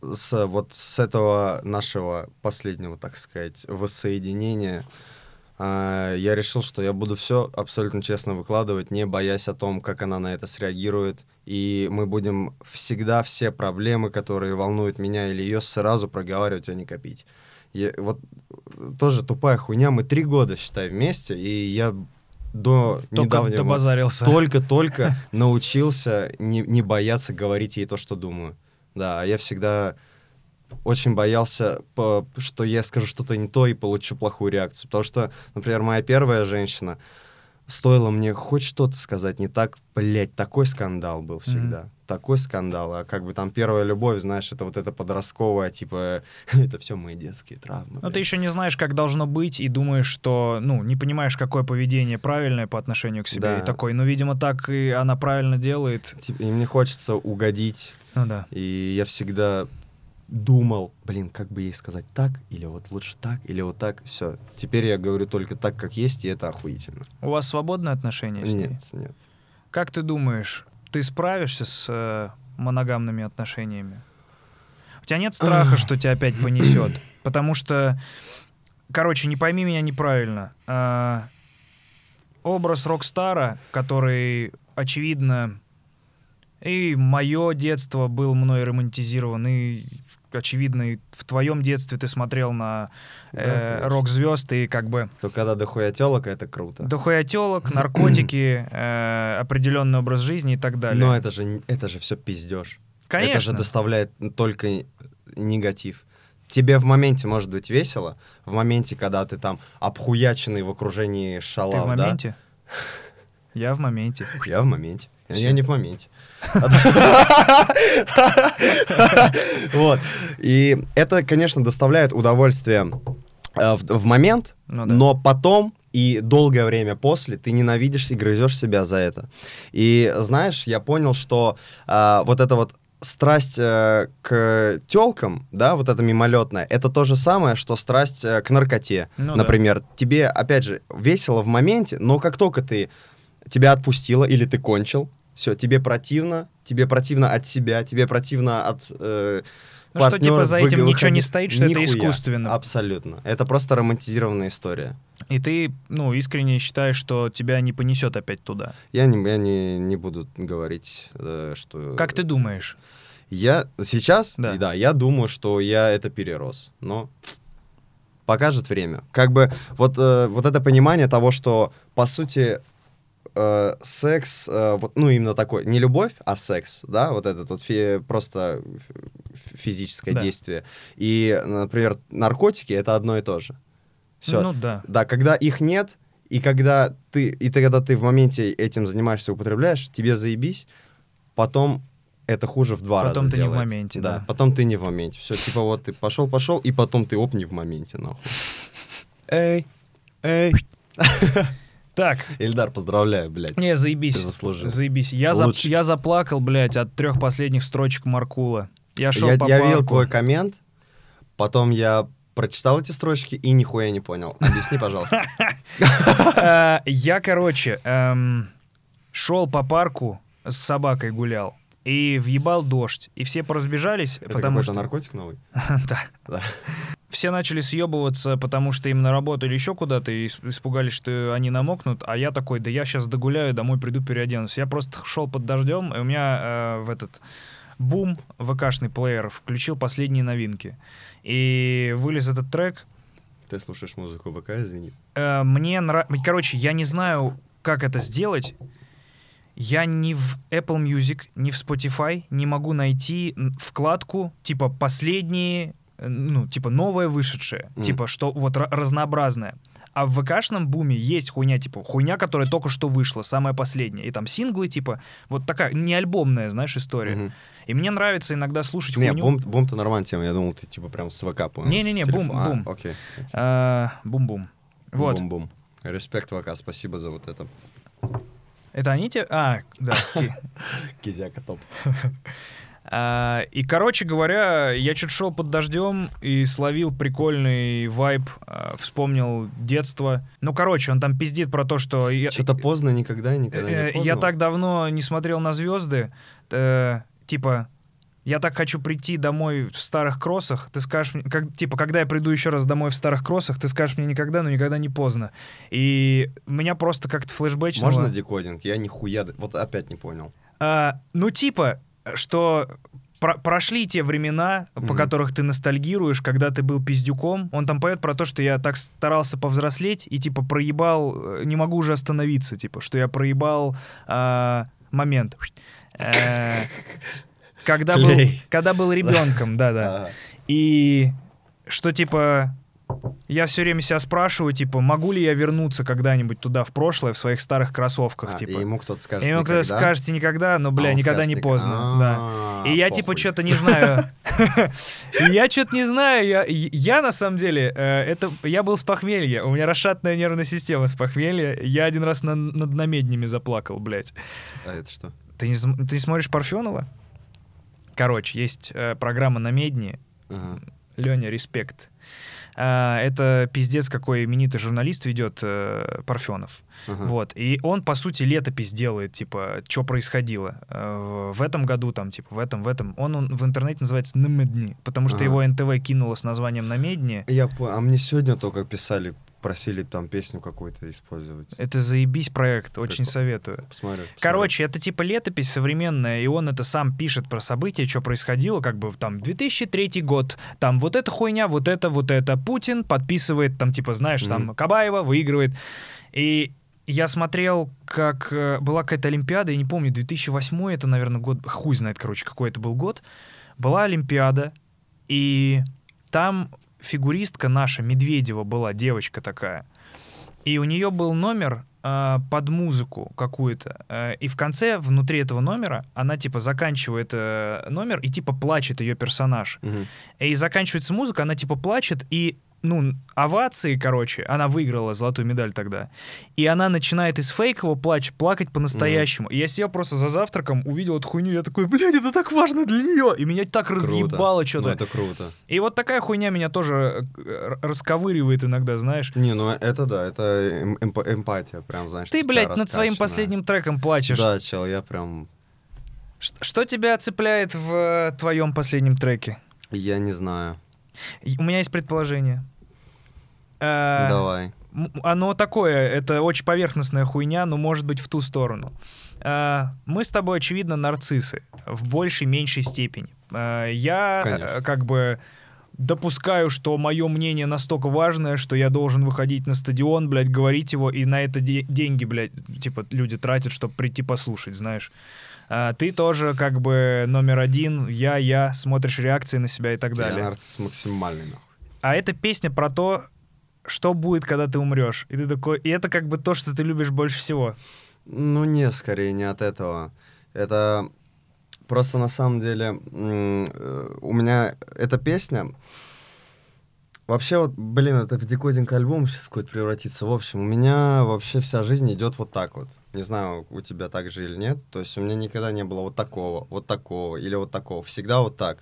с, вот с этого нашего последнего, так сказать, воссоединения я решил, что я буду все абсолютно честно выкладывать, не боясь о том, как она на это среагирует. И мы будем всегда все проблемы, которые волнуют меня или ее, сразу проговаривать, а не копить. Я- вот тоже тупая хуйня. Мы три года, считай, вместе, и я до Только недавнего только-только научился не, не бояться говорить ей то, что думаю. Да, а я всегда очень боялся, что я скажу что-то не то и получу плохую реакцию. Потому что, например, моя первая женщина, стоило мне хоть что-то сказать не так, блядь, такой скандал был всегда. Такой скандал. А как бы там первая любовь, знаешь, это вот это подростковая, типа, это все мои детские травмы. Но блядь. ты еще не знаешь, как должно быть, и думаешь, что, ну, не понимаешь, какое поведение правильное по отношению к себе. Да. И такой, ну, видимо, так и она правильно делает. Типа, И мне хочется угодить Ну да. И я всегда думал, блин, как бы ей сказать так, или вот лучше так, или вот так. Все. Теперь я говорю только так, как есть, и это охуительно. У вас свободные отношения с ней? Нет, нет. Как ты думаешь, ты справишься с э, моногамными отношениями? У тебя нет страха, что тебя опять понесет? Потому что, короче, не пойми меня неправильно. а, образ Рокстара, который, очевидно, и мое детство был мной романтизирован, и, очевидно, и в твоем детстве ты смотрел на Да, э, конечно. рок-звезд, и как бы То когда дохуя телок, это круто. дохуя телок, наркотики, э, определенный образ жизни и так далее. Но это же, это же все пиздеж. Конечно. Это же доставляет только негатив. Тебе в моменте может быть весело, в моменте, когда ты там обхуяченный в окружении Ты шалав, в да? моменте? Я в моменте. Я в моменте. Я- Всё. Я не в моменте. Вот. И это, конечно, доставляет удовольствие э, в момент, Ну да. но потом и долгое время после ты ненавидишь и грызешь себя за это. И знаешь, я понял, что а, вот эта вот страсть э, к телкам, да, вот это мимолетное, это то же самое, что страсть э, к наркоте. Ну да. Например, тебе, опять же, весело в моменте, но как только ты тебя отпустила или ты кончил, все, тебе противно, тебе противно от себя, тебе противно от э, Ну, что, типа, за этим вы- ничего не выходи- стоит, что это Нихуя. искусственно. Абсолютно. Это просто романтизированная история. И ты, ну, искренне считаешь, что тебя не понесет опять туда. Я не, я не, не буду говорить, э, что... Как ты думаешь? Я сейчас, Да. да. я думаю, что я это перерос, но покажет время. Как бы вот, э, вот это понимание того, что, по сути, э, секс, э, вот, ну, именно такой, не любовь, а секс, да, вот это вот фи- просто физическое Да. действие. И, например, наркотики — это одно и то же. Все. Ну да. Да, когда их нет, и когда ты, и ты, когда ты в моменте этим занимаешься, употребляешь, тебе заебись, потом это хуже в два Потом раза ты не в делает. моменте, да. потом ты не в моменте. Все, типа вот ты пошел, пошел, и потом ты оп, не в моменте, нахуй. Эй, эй. Так, Ильдар, поздравляю, блядь. не, заебись. Ты заслужил. Заебись. Я, Лучше. я заплакал, блядь, от трех последних строчек Маркула. Я шел Я, по я видел твой коммент, потом я прочитал эти строчки и нихуя не понял. Объясни, пожалуйста. Э, Я, короче, эм, шел по парку с собакой гулял. И въебал дождь. И все поразбежались, Это потому что... наркотик новый? Да. Все начали съебываться, потому что им на работу или еще куда-то, и ис- испугались, что они намокнут, а я такой, да я сейчас догуляю, домой приду, переоденусь. Я просто шел под дождем, и у меня э, в этот бум, ВКшный плеер, включил последние новинки. И вылез этот трек, Ты слушаешь музыку ВК, извини. Э, мне нравится... Короче, я не знаю, как это сделать. Я ни в Apple Music, ни в Spotify не могу найти вкладку, типа, последние, ну, типа, новое вышедшее. Мгм. Типа, что вот ра- разнообразное. А в ВКшном буме есть хуйня, типа, хуйня, которая только что вышла, самая последняя. И там синглы, типа, вот такая, не альбомная, знаешь, история. Мгм. И мне нравится иногда слушать Не, хуйню. бум, бум-то нормальная тема. Я думал, ты типа прям с ВК понял. Не-не-не, С телефона. бум, А, бум. окей. Э, Бум-бум. Вот. Бум-бум. Респект ВК, спасибо за вот это. Это они тебе... А, да. ки- Кизяка топ. А, и, короче говоря, я чуть шел под дождем и словил прикольный вайб, а, вспомнил детство. Ну, короче, он там пиздит про то, что... Что-то поздно никогда, никогда э, не поздно. я так давно не смотрел на звезды, э, типа... Я так хочу прийти домой в старых кроссах. Ты скажешь мне, как, типа, когда я приду еще раз домой в старых кроссах, ты скажешь мне никогда, но никогда не поздно. И меня просто как-то флешбэчнуло. Можно декодинг? Я нихуя... Вот опять не понял. А, ну, типа, что про- прошли те времена, по Мгм. которых ты ностальгируешь, когда ты был пиздюком. Он там поет про то, что я так старался повзрослеть и, типа, проебал, э, не могу уже остановиться, типа, что я проебал а, момент. Э, Когда был, когда был ребенком, да-да. И что, типа, я все время себя спрашиваю, типа, могу ли я вернуться когда-нибудь туда, в прошлое, в своих старых кроссовках, А, типа. И ему кто-то скажет И ему кто-то скажете никогда, но, А бля, он никогда скажет не поздно. Да. А, И я типа что-то не знаю. Я что-то не знаю. Я, я на самом деле, э, это я был с похмелья. У меня расшатная нервная система с похмелья. Я один раз на- над намеднями заплакал, блядь. А это что? Ты не, ты не смотришь Парфенова? Короче, есть э, программа на медне. Ага. Леня, респект. А, это пиздец, какой именитый журналист ведет э, Парфенов. Ага. Вот. И он, по сути, летопись делает, типа, что происходило э, в, этом году, там, типа, в этом, в этом. Он, он в интернете называется «Намедни», потому что Ага. его НТВ кинуло с названием «Намедни». Я а мне сегодня только писали, просили там песню какую-то использовать. Это заебись проект, очень Прикол. советую. Посмотрю. посмотрю. Короче, это типа летопись современная, и он это сам пишет про события, что происходило, как бы там 2003 год, там вот эта хуйня, вот это, вот это. Путин подписывает, там типа, знаешь, там Мгм. Кабаева выигрывает. И я смотрел, как э, была какая-то Олимпиада, я не помню, 2008 это, наверное, год, хуй знает, короче, какой это был год. Была Олимпиада, и там фигуристка наша, Медведева была, девочка такая. И у нее был номер э, под музыку какую-то. Э, и в конце, внутри этого номера, она типа заканчивает э, номер и типа плачет ее персонаж. Мгм. И заканчивается музыка, она типа плачет, и, ну, овации, короче, она выиграла золотую медаль тогда. И она начинает из фейкового плача плакать по-настоящему. И я сидел просто за завтраком, увидел эту хуйню, я такой, блядь, это так важно для нее. И меня так Круто. разъебало Ну, что-то. это круто. И вот такая хуйня меня тоже э, расковыривает иногда, знаешь. Не, ну это да, это эм- эмп- эмпатия, прям, знаешь. Ты, блядь, над своим последним треком плачешь. Да, чел, я прям... Ш- Что тебя цепляет в э, твоем последнем треке? Я не знаю. У меня есть предположение. Э, Давай. Оно такое, это очень поверхностная хуйня, но может быть в ту сторону. Э, Мы с тобой, очевидно, нарциссы в большей, меньшей степени. Э, Я Конечно. э, как бы допускаю, что мое мнение настолько важное, что я должен выходить на стадион, блядь, говорить его, и на это де- деньги, блядь, типа люди тратят, чтобы прийти послушать, знаешь. А ты тоже как бы номер один, я, я, смотришь реакции на себя и так Я далее. нарцисс максимальный, нахуй. А эта песня про то, что будет, когда ты умрешь. И ты такой, и это как бы то, что ты любишь больше всего. Ну, не, скорее не от этого. Это просто на самом деле э, у меня эта песня... Вообще вот, блин, это в декодинг альбом сейчас какой-то превратится. В общем, у меня вообще вся жизнь идет вот так вот. Не знаю, у тебя так же или нет. То есть у меня никогда не было вот такого, вот такого или вот такого. Всегда вот так.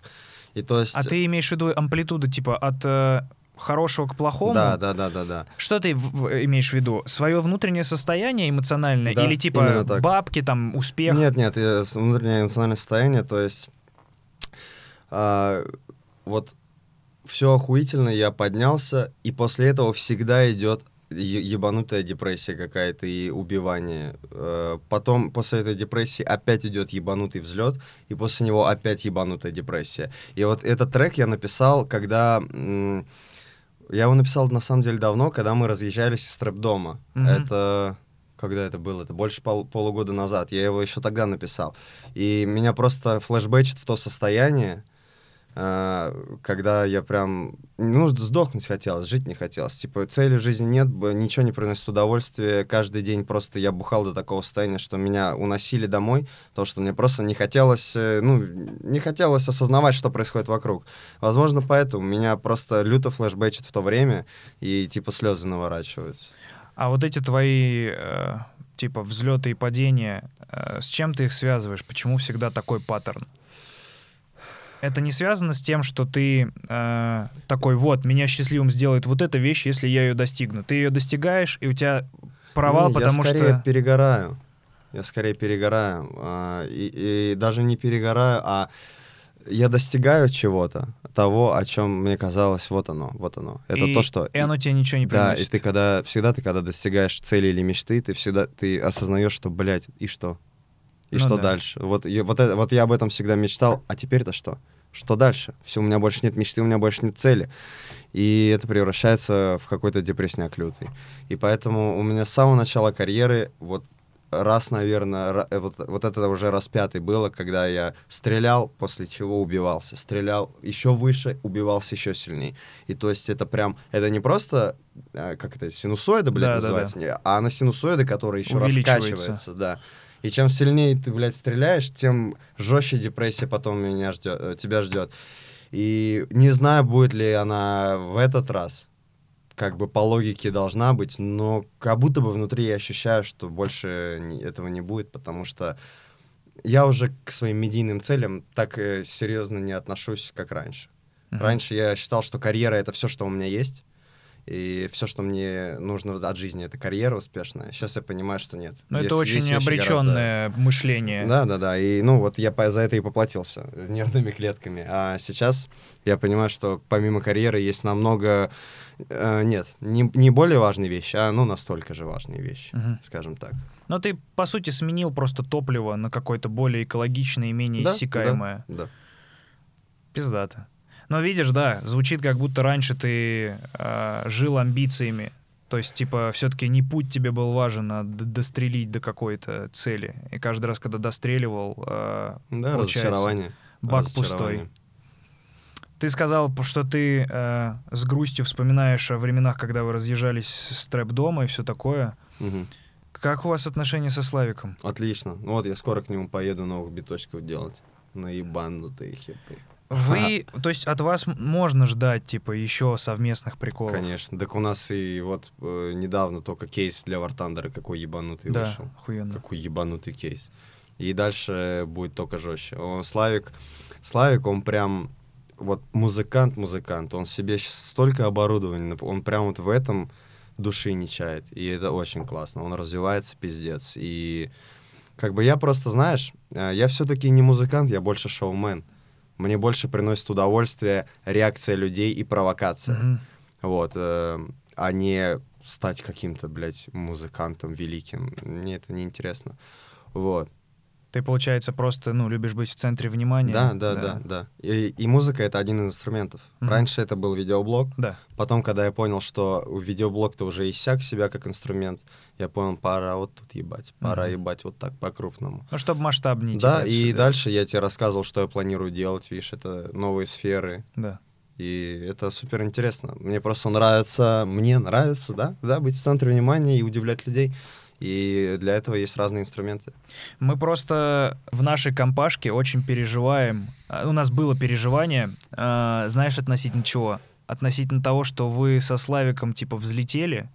И то есть... А ты имеешь в виду амплитуду, типа, от э, хорошего к плохому? Да, да, да, да, да. Что ты в- имеешь в виду? Свое внутреннее состояние эмоциональное? Да, Или типа бабки, там, успех? Нет, нет, внутреннее эмоциональное состояние, то есть а, вот все охуительно, я поднялся, и после этого всегда идет ебанутая депрессия какая-то и убивание. Э, Потом после этой депрессии опять идет ебанутый взлет, и после него опять ебанутая депрессия. И вот этот трек я написал, когда... Я его написал на самом деле давно, когда мы разъезжались из трэп-дома. Мгм. Это... Когда это было? Это больше пол- полугода назад. Я его еще тогда написал. И меня просто флешбэчит в то состояние, когда я прям, ну, сдохнуть хотелось, жить не хотелось. Типа, цели в жизни нет, ничего не приносит удовольствия. Каждый день просто я бухал до такого состояния, что меня уносили домой, потому что мне просто не хотелось, э, ну, не хотелось осознавать, что происходит вокруг. Возможно, поэтому меня просто люто флешбэчит в то время, и типа слезы наворачиваются. А вот эти твои, э, типа, взлеты и падения, э, с чем ты их связываешь? Почему всегда такой паттерн? Это не связано с тем, что ты э, такой, вот, меня счастливым сделает вот эта вещь, если я ее достигну. Ты ее достигаешь, и у тебя провал, Не, потому я скорее что... перегораю. Я скорее перегораю. А, и, и даже не перегораю, а я достигаю чего-то, того, о чем мне казалось, вот оно, вот оно. Это и, то, что... И оно тебе ничего не да, приносит. и ты когда, всегда ты, когда достигаешь цели или мечты, ты всегда, ты осознаешь, что, блядь, и что? И Ну что да. дальше? Вот, я- вот, это- вот я об этом всегда мечтал, а теперь-то что? Что дальше? Все, у меня больше нет мечты, у меня больше нет цели. И это превращается в какой-то депрессняк лютый. И поэтому у меня с самого начала карьеры вот раз, наверное, вот, вот это уже раз пятый было, когда я стрелял, после чего убивался. Стрелял еще выше, убивался еще сильнее. И то есть это прям, это не просто, э, как это, синусоида, блядь, Да, да, называется, не, а она синусоида, которая еще раскачивается, да. И чем сильнее ты, блядь, стреляешь, тем жестче депрессия потом меня ждет, э, тебя ждет. И не знаю, будет ли она в этот раз, как бы по логике должна быть, но как будто бы внутри я ощущаю, что больше этого не будет, потому что я уже к своим медийным целям так э, серьезно не отношусь, как раньше. Мгм. Раньше я считал, что карьера это все, что у меня есть. И все, что мне нужно от жизни, это карьера успешная. Сейчас я понимаю, что нет. Но Есть- это очень есть вещи гораздо- обреченное мышление. Да, да, да. И ну вот я за это и поплатился нервными клетками. А сейчас я понимаю, что помимо карьеры есть намного э, нет, не, не более важные вещи, а ну настолько же важные вещи, Мгм. скажем так. Но ты, по сути, сменил просто топливо на какое-то более экологичное и менее Да, иссякаемое. Да. Пиздато. Но видишь, да, звучит как будто раньше ты э, жил амбициями. То есть, типа, все-таки не путь тебе был важен, а дострелить до какой-то цели. И каждый раз, когда достреливал, э, Да, Получается, разочарование. бак пустой. разочарование. Ты сказал, что ты э, с грустью вспоминаешь о временах, когда вы разъезжались с трэп дома и все такое. Мгм. Как у вас отношения со Славиком? Отлично. Ну Вот я скоро к нему поеду новых биточков делать. Наебанутые хиты. Вы, то есть от вас можно ждать, типа, еще совместных приколов? Конечно. Так у нас и вот э, недавно только кейс для War Thunder какой ебанутый Да, вышел. охуенно. Какой ебанутый кейс. И дальше будет только жестче. Он, Славик, Славик, он прям вот музыкант-музыкант. Он себе щас столько оборудования, он прям вот в этом души не чает. И это очень классно. Он развивается пиздец. И как бы я просто, знаешь, э, я все-таки не музыкант, я больше шоумен. Мне больше приносит удовольствие реакция людей и провокация. Мгм. Вот, э, а не стать каким-то, блядь, музыкантом великим. Мне это не интересно. Вот. Ты, получается, просто, ну, любишь быть в центре внимания. Да, да, да, да. И, и музыка это один из инструментов. Мгм. Раньше это был видеоблог. Да. Потом, когда я понял, что видеоблог-то уже иссяк себя как инструмент, я понял, пора вот тут ебать. Пора Мгм. ебать вот так по-крупному. Ну, чтобы масштабнее. да, и всё, дальше я тебе рассказывал, что я планирую делать. Видишь, это новые сферы. Да. И это супер интересно. Мне просто нравится, мне нравится, да, да, быть в центре внимания и удивлять людей. И для этого есть разные инструменты. Мы просто в нашей компашке очень переживаем. А, У нас было переживание, а, знаешь, относительно чего? Относительно того, что вы со Славиком, типа, взлетели,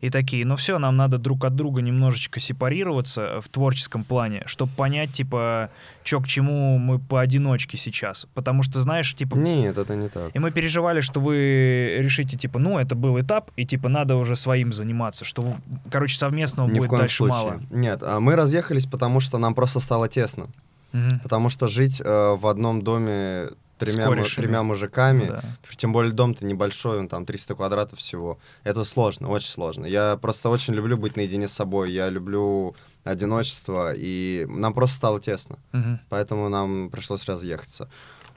и такие, ну все, нам надо друг от друга немножечко сепарироваться в творческом плане, чтобы понять, типа, что к чему мы поодиночке сейчас. Потому что, знаешь, типа, Нет, это не так. И мы переживали, что вы решите, типа, ну, это был этап, и, типа, надо уже своим заниматься, что, короче, совместного Ни будет дальше случае. мало. Нет, а мы разъехались, потому что нам просто стало тесно. Мгм. Потому что жить э, в одном доме тремя, му- тремя мужиками, Ну да. тем более дом-то небольшой, он там 300 квадратов всего, это сложно, очень сложно. Я просто очень люблю быть наедине с собой, я люблю одиночество, и нам просто стало тесно. Мгм. Поэтому нам пришлось разъехаться.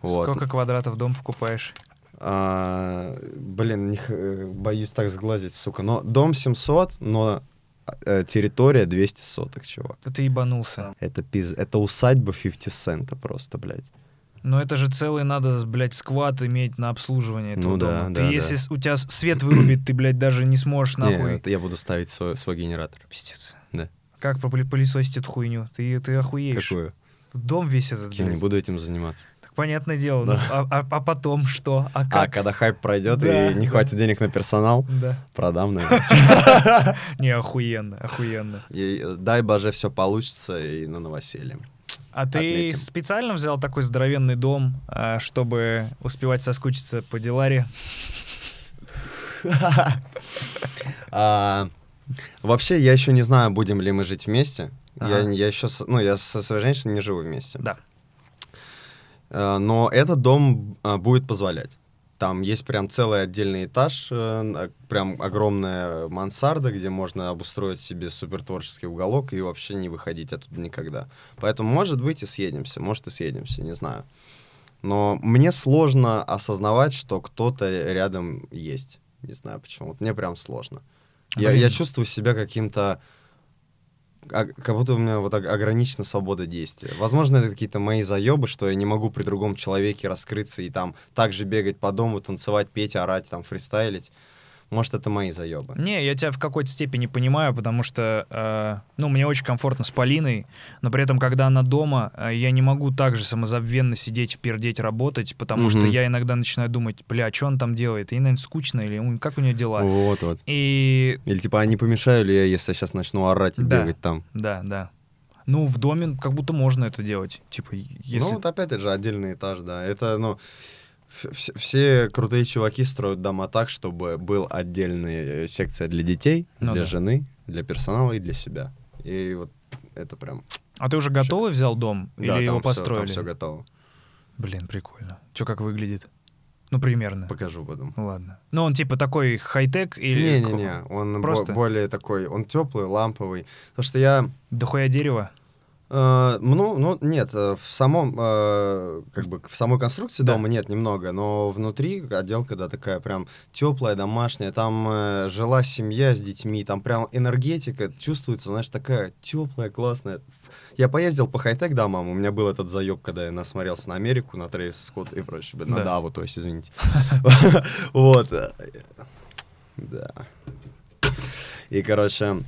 Вот. Сколько квадратов дом покупаешь? А, блин, не э, боюсь так сглазить, сука. Но дом 700, но э, территория 200 соток, чувак. Ты ебанулся. Это пиз... Это усадьба 50 цента просто, блядь. Но это же целый надо, блядь, сквад иметь на обслуживание этого Ну да, дома. да, ты, да. если с- у тебя свет вырубит, ты, блядь, даже не сможешь нахуй. это я буду ставить свой, свой генератор. Пиздец. Да. Как попыли- пылесосить эту хуйню? Ты, ты охуеешь. Какую? Дом весь этот, Я не блядь. буду этим заниматься. Так понятное дело. Да. ну, а, а- а потом что? А А как? когда хайп пройдет Да, и не да. хватит денег на персонал, Да. продам, наверное. Не, охуенно, охуенно. Э, дай боже, все получится и на новоселье. А ты Отметим. специально взял такой здоровенный дом, а, чтобы успевать соскучиться по деларе? А, Вообще, я еще не знаю, будем ли мы жить вместе. Я, еще, ну, я со своей женщиной не живу вместе. Да. Э, Но этот дом а, будет позволять. Там есть прям целый отдельный этаж, э, прям огромная мансарда, где можно обустроить себе супер творческий уголок и вообще не выходить оттуда никогда. Поэтому, может быть, и съедемся, может, и съедемся, не знаю. Но мне сложно осознавать, что кто-то рядом есть. Не знаю почему. Вот мне прям сложно. Я, я чувствую себя каким-то... а- Как будто у меня вот ог- ограничена свобода действия. Возможно, это какие-то мои заебы, что я не могу при другом человеке раскрыться и там также бегать по дому, танцевать, петь, орать, там, фристайлить. Может, это мои заебы. Не, я тебя в какой-то степени понимаю, потому что, э, ну, мне очень комфортно с Полиной, но при этом, когда она дома, э, я не могу так же самозабвенно сидеть, пердеть, работать, потому что Мгм. я иногда начинаю думать, бля, что он там делает? Ей, наверное, скучно, или как у нее дела? Вот, вот. И Или типа, а не помешаю ли я, если я сейчас начну орать и Да. бегать там? да, да. Ну, в доме как будто можно это делать. Типа, если... Ну, вот опять же отдельный этаж, да. Это, ну, Ф- вс- Все крутые чуваки строят дома так, чтобы был отдельная э, секция для детей, Ну для да. жены, для персонала и для себя. И вот это прям... А ты уже готовый взял дом? да, или там его построили? там все готово. Блин, прикольно. Че, как выглядит? Ну, примерно. Покажу потом. Ладно. Ну, он типа такой хай-тек или... Не-не-не, он бо- Просто? более такой, он теплый, ламповый. Потому что я... Дохуя дерева? Э, ну, ну, нет, э, в самом, э, как бы, в самой конструкции Да. дома нет немного, но внутри отделка, да, такая прям теплая, домашняя, там жила семья с детьми, там прям энергетика чувствуется, знаешь, такая теплая, классная. Я поездил по хай-тек домам, у меня был этот заеб, когда я насмотрелся на Америку, на Трейс Скотт и прочее, на Да. Даву, то есть, извините. Вот. Да. И, короче,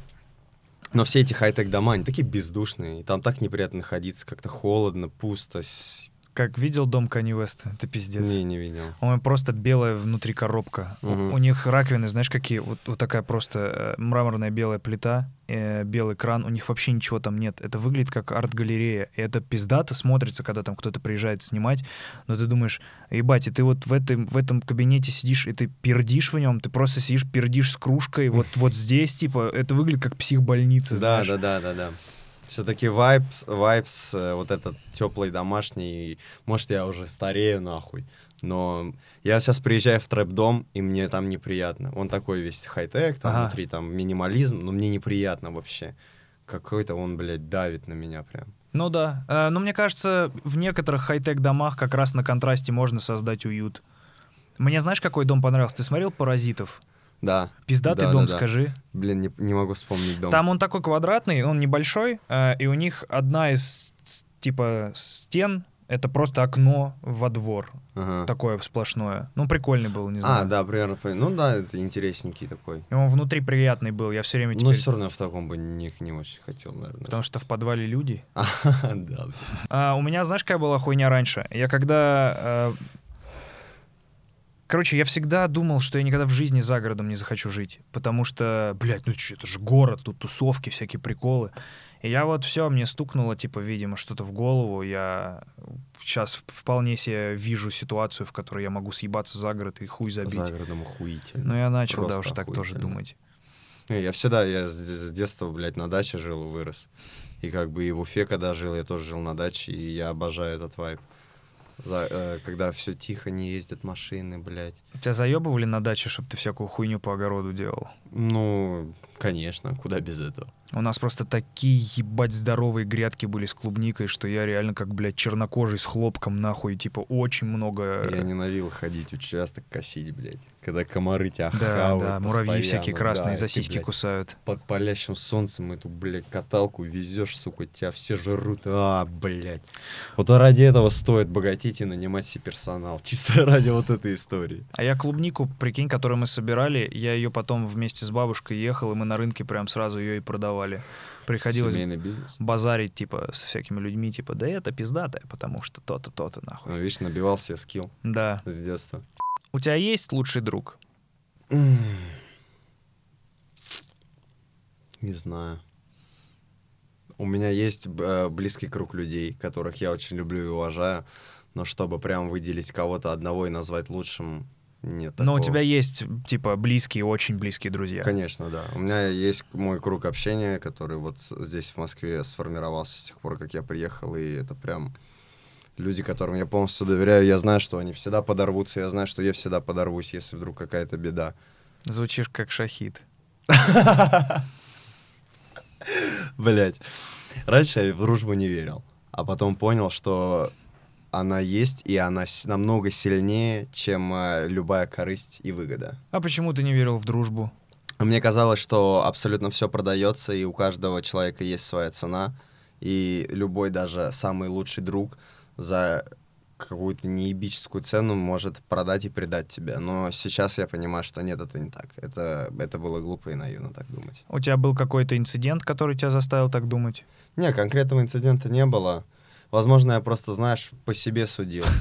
но все эти хай-тек дома, они такие бездушные, и там так неприятно находиться, как-то холодно, пусто. Как видел дом Кани Уэста? Это пиздец. Не, не видел. Он просто белая внутри коробка. У- Мгм. У, них раковины, знаешь, какие? Вот, вот такая просто э, мраморная белая плита, э, белый кран. У них вообще ничего там нет. Это выглядит как арт-галерея. И это пиздато смотрится, когда там кто-то приезжает снимать. Но ты думаешь, ебать, и ты вот в этом, в этом кабинете сидишь, и ты пердишь в нем, ты просто сидишь, пердишь с кружкой. Вот, вот здесь, типа, это выглядит как психбольница, Да, знаешь. да, да, да, да. Все-таки вайбс, вайбс, э, вот этот теплый домашний, может, я уже старею нахуй, но я сейчас приезжаю в трэп-дом, и мне там неприятно. Он такой весь хай-тек, там Ага. внутри там минимализм, но мне неприятно вообще. Какой-то он, блядь, давит на меня прям. Ну да. Э, Но мне кажется, в некоторых хай-тек домах как раз на контрасте можно создать уют. Мне знаешь, какой дом понравился? Ты смотрел «Паразитов»? Да. Пиздатый Да, дом, да, да. скажи. Блин, не, не могу вспомнить дом. Там он такой квадратный, он небольшой, э, и у них одна из типа стен это просто окно во двор, Ага. такое сплошное. Ну прикольный был, не знаю. А, да, примерно. Ну да, это интересненький такой. И он внутри приятный был, я все время Но теперь... все равно в таком бы не, не очень хотел, наверное. Потому что в подвале люди. Да, блин. А, у меня, знаешь, какая была хуйня раньше? Я когда... э, Короче, я всегда думал, что я никогда в жизни за городом не захочу жить. Потому что, блядь, ну что, это же город, тут тусовки, всякие приколы. И я вот все, мне стукнуло, типа, видимо, что-то в голову. Я сейчас вполне себе вижу ситуацию, в которой я могу съебаться за город и хуй забить. За городом охуительно. Но я начал, да, Просто уж так тоже думать. Я всегда, я с, с детства, блядь, на даче жил и вырос. И как бы и в Уфе, когда жил, я тоже жил на даче, и я обожаю этот вайб. За- э, когда все тихо, не ездят машины, блядь. Тебя заебывали на даче, чтобы ты всякую хуйню по огороду делал? Ну, конечно, куда без этого. У нас просто такие ебать здоровые грядки были с клубникой, что я реально как, блядь, чернокожий с хлопком, нахуй, типа, очень много... Я ненавидел ходить участок косить, блядь. Когда комары тебя Да, хавают да, муравьи постоянно, всякие красные да, за ты, сиськи блядь, кусают. под палящим солнцем эту, блядь, каталку везешь, сука, тебя все жрут. А, блядь. Вот ради этого стоит богатеть и нанимать себе персонал. Чисто ради вот этой истории. А я клубнику, прикинь, которую мы собирали, я ее потом вместе с бабушкой ехал, и мы на рынке прям сразу ее и продавали. Приходилось Семейный бизнес. базарить, типа, со всякими людьми, типа, да это пиздатая, потому что то-то, то-то, нахуй. Ну, видишь, набивал себе скилл Да. с детства. У тебя есть лучший друг? Не знаю. У меня есть э, близкий круг людей, которых я очень люблю и уважаю, но чтобы прям выделить кого-то одного и назвать лучшим, нет Но у такого. тебя есть, типа, близкие, очень близкие друзья. Конечно, да. У меня есть мой круг общения, который вот здесь, в Москве, сформировался с тех пор, как я приехал, и это прям люди, которым я полностью доверяю. Я знаю, что они всегда подорвутся, я знаю, что я всегда подорвусь, если вдруг какая-то беда. Звучишь как шахид. Блять. Раньше я в дружбу не верил, а потом понял, что она есть, и она намного сильнее, чем э, любая корысть и выгода. А почему ты не верил в дружбу? Мне казалось, что абсолютно все продается, и у каждого человека есть своя цена, и любой даже самый лучший друг за какую-то неебическую цену может продать и предать тебя. Но сейчас я понимаю, что нет, это не так. Это, это было глупо и наивно так думать. У тебя был какой-то инцидент, который тебя заставил так думать? Не, конкретного инцидента не было. Возможно, я просто, знаешь, по себе судил.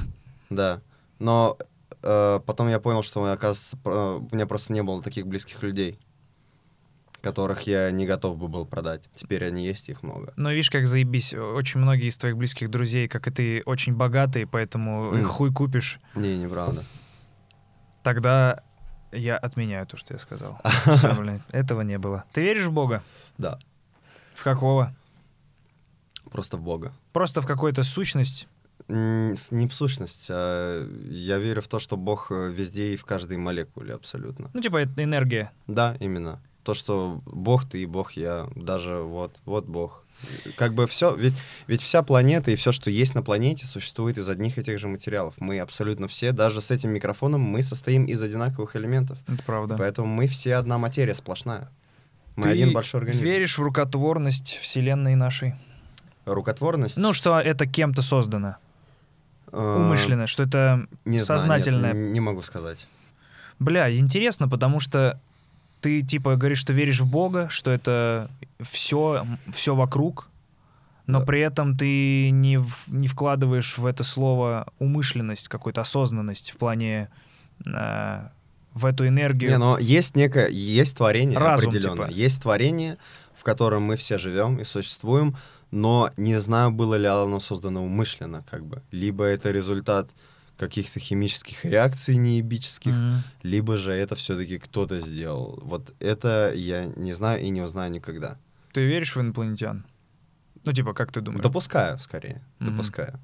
Да. Но э, потом я понял, что, оказывается, у меня просто не было таких близких людей. которых я не готов бы был продать. Теперь они есть, их много. Но видишь, как заебись. Очень многие из твоих близких друзей, как и ты, очень богатые, поэтому Мгм. хуй купишь. Не, неправда. Тогда я отменяю то, что я сказал. Всё, блин, этого не было. Ты веришь в Бога? Да, В какого? Просто в Бога. Просто в какую-то сущность? Не в сущность, а я верю в то, что Бог э, везде и в каждой молекуле абсолютно. Ну, типа, это энергия. Да, именно. То, что Бог ты и Бог я, даже вот, вот Бог. Как бы все, ведь, ведь вся планета и все, что есть на планете, существует из одних и тех же материалов. Мы абсолютно все, даже с этим микрофоном, мы состоим из одинаковых элементов. Это правда. Поэтому мы все одна материя сплошная. Мы Ты один большой организм. веришь в рукотворность Вселенной нашей? Рукотворность? Ну, что это кем-то создано, э, умышленно, что это не знаю, сознательное. нет, не могу сказать. Бля, интересно, потому что ты типа говоришь, что веришь в Бога, что это все, все вокруг, но Да. при этом ты не, в- не вкладываешь в это слово умышленность, какую-то осознанность в плане э, в эту энергию. Не, но есть некое, есть творение Разум, определенное. типа. Есть творение, в котором мы все живем и существуем, но не знаю, было ли оно создано умышленно, как бы. Либо это результат каких-то химических реакций неебических, Мгм. либо же это все-таки кто-то сделал. Вот это я не знаю и не узнаю никогда. Ты веришь в инопланетян? Ну, типа, как ты думаешь? Допускаю, скорее. Мгм. Допускаю.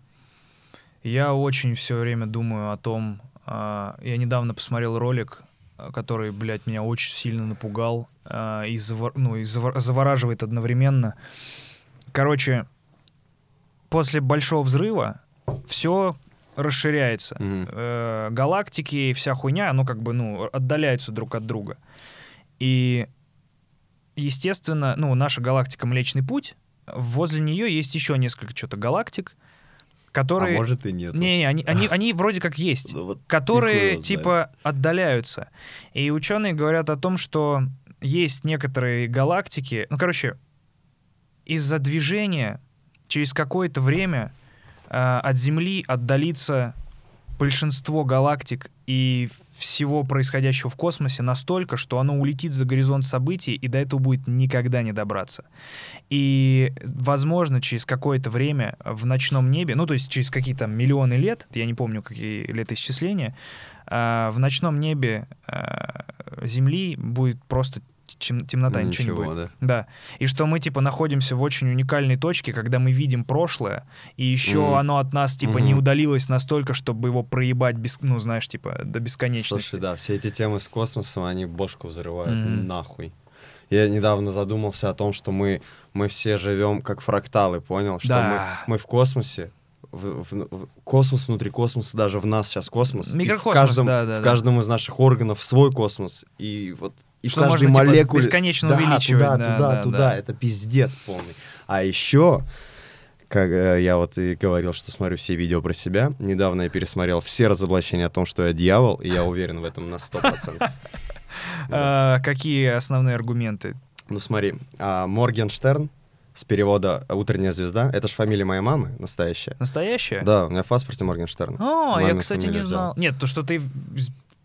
Я очень все время думаю о том. а, я недавно посмотрел ролик, а, который, блядь, меня очень сильно напугал а, и, завор- ну, и завор- завораживает одновременно. Короче, после большого взрыва все расширяется. Мгм. Э, галактики и вся хуйня, оно как бы, ну, отдаляются друг от друга. И, естественно, ну, наша галактика Млечный Путь, возле нее есть еще несколько что-то галактик, которые... А может и нет. Не, они, они, они вроде как есть, Ну вот которые типа отдаляются. И ученые говорят о том, что есть некоторые галактики, ну, короче, из-за движения через какое-то время э, от Земли отдалится большинство галактик и всего происходящего в космосе настолько, что оно улетит за горизонт событий, и до этого будет никогда не добраться. И, возможно, через какое-то время в ночном небе, ну, то есть через какие-то миллионы лет, я не помню, какие летоисчисления, а, в ночном небе а, Земли будет просто темнота, ничего, не будет. да. Да. И что мы, типа, находимся в очень уникальной точке, когда мы видим прошлое, и еще Мгм. оно от нас, типа, не Мгм. удалилось настолько, чтобы его проебать, без, ну, знаешь, типа, до бесконечности. Слушай, да, все эти темы с космосом, они бошку взрывают Мгм. нахуй. Я недавно задумался о том, что мы, мы все живем как фракталы, понял? Что Да. мы, мы в космосе, в, в- в- космос внутри космоса, даже в нас сейчас космос. и Микрокосмос, в каждом, да, да, в да. каждом из наших органов свой космос. И вот и Что каждой можно, типа, молекуле... бесконечно да, увеличивать, Туда, да, туда, да, туда. да. Это пиздец полный. А еще, как э, я вот и говорил, что смотрю все видео про себя, недавно я пересмотрел все разоблачения о том, что я дьявол, и я уверен в этом на 100%. Да. А, какие основные аргументы? Ну смотри, а, Моргенштерн с перевода «Утренняя звезда», это же фамилия моей мамы настоящая. Настоящее? Да, у меня в паспорте Моргенштерн. О, я, кстати, не знал. Нет, то, что ты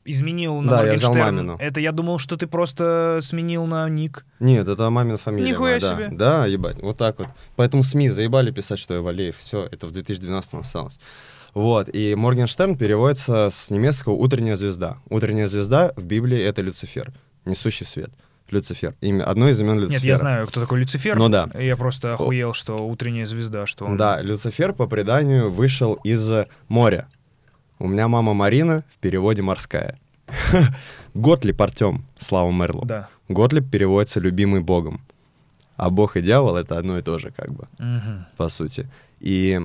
изменил на Да, я взял Моргенштерн, мамину. это я думал, что ты просто сменил на ник. Нет, это мамина фамилия. Нихуя моя, да. себе. Да, ебать, вот так вот. Поэтому СМИ заебали писать, что я Валеев. Все, это в 2012 осталось. Вот, и Моргенштерн переводится с немецкого «утренняя звезда». «Утренняя звезда» в Библии — это Люцифер, несущий свет. Люцифер. Имя, одно из имен Люцифера. Нет, я знаю, кто такой Люцифер. Ну да. Я просто охуел, что утренняя звезда, что он... Да, Люцифер по преданию вышел из моря. У меня мама Марина, в переводе «морская». Готлип Артем, Слава Мерло. Да. Готлип переводится «любимый богом». А бог и дьявол — это одно и то же, как бы, Мгм. по сути. И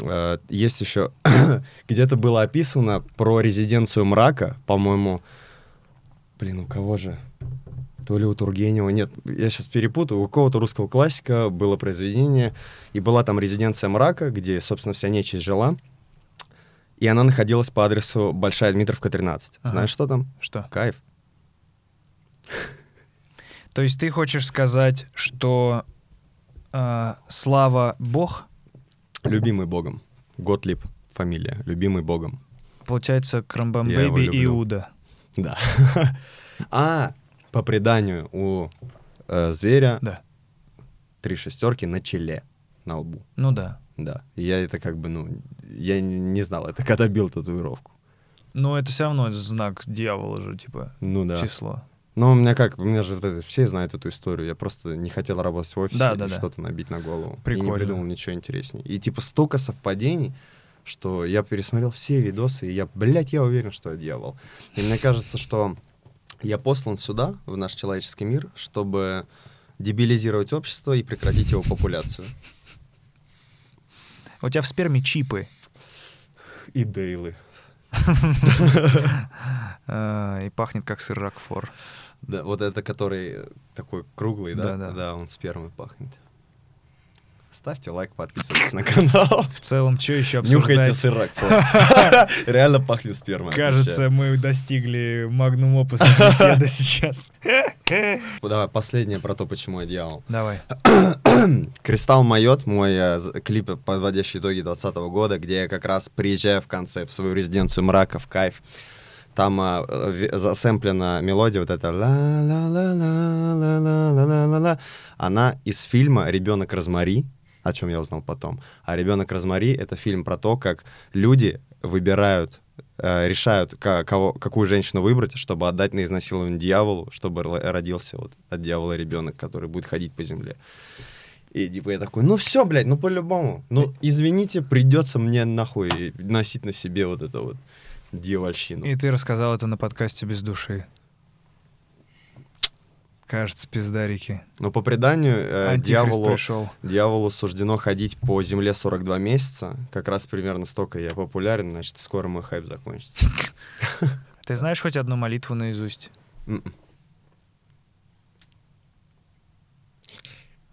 э, есть еще... Где-то было описано про резиденцию мрака, по-моему... Блин, у кого же? То ли у Тургенева, нет, я сейчас перепутаю, у какого-то русского классика было произведение, и была там резиденция мрака, где, собственно, вся нечисть жила, и она находилась по адресу Большая Дмитровка, 13. Ага. Знаешь, что там? Что? Кайф. То есть ты хочешь сказать, что э, слава Бог, Любимый богом. Готлип фамилия. Любимый богом. получается, Крамбам Я его Бэйби люблю. Иуда. Да. А, по преданию, у э, зверя, Да. три шестерки на челе, на лбу. Ну да. Да. И я это как бы, ну, я не знал это, когда бил татуировку. Но это все равно знак дьявола же, типа, Ну да. число. Ну, у меня как, у меня же вот это, все знают эту историю. Я просто не хотел работать в офисе Да, и да, да. что-то набить на голову. И Прикольно. не придумал ничего интереснее. И типа столько совпадений, что я пересмотрел все видосы, и я, блядь, я уверен, что я дьявол. И мне кажется, что я послан сюда, в наш человеческий мир, чтобы дебилизировать общество и прекратить его популяцию. У тебя в сперме чипы. И дейлы. а, И пахнет как сыр Рокфор. Да, вот это, который э, такой круглый, да? Да-да. он спермой пахнет. Ставьте лайк, подписывайтесь на канал. В целом, что еще Нюхайте обсуждать? сырок. Реально пахнет спермой. Кажется, мы достигли магнум опуса беседы сейчас. Давай, последнее про то, почему я дьявол. Давай. Кристалл Майот, мой э, клип, подводящий итоги 2020 года, где я как раз приезжаю в конце в свою резиденцию мрака, в кайф. Там а, засэмплена мелодия, вот эта ла ла ла ла ла ла ла ла ла Она из фильма «Ребенок Розмари», о чем я узнал потом. А «Ребенок Розмари» — это фильм про то, как люди выбирают, э, решают, кого, какую женщину выбрать, чтобы отдать на изнасилование дьяволу, чтобы ро- родился вот от дьявола ребенок, который будет ходить по земле. И типа я такой, ну все, блядь, ну по-любому. Ну, извините, придется мне нахуй носить на себе вот это вот дьявольщину. И ты рассказал это на подкасте без души. Кажется, пиздарики. Но по преданию э, дьяволу, пришел. дьяволу суждено ходить по земле 42 месяца. Как раз примерно столько я популярен, значит, скоро мой хайп закончится. Ты знаешь хоть одну молитву наизусть? М-м.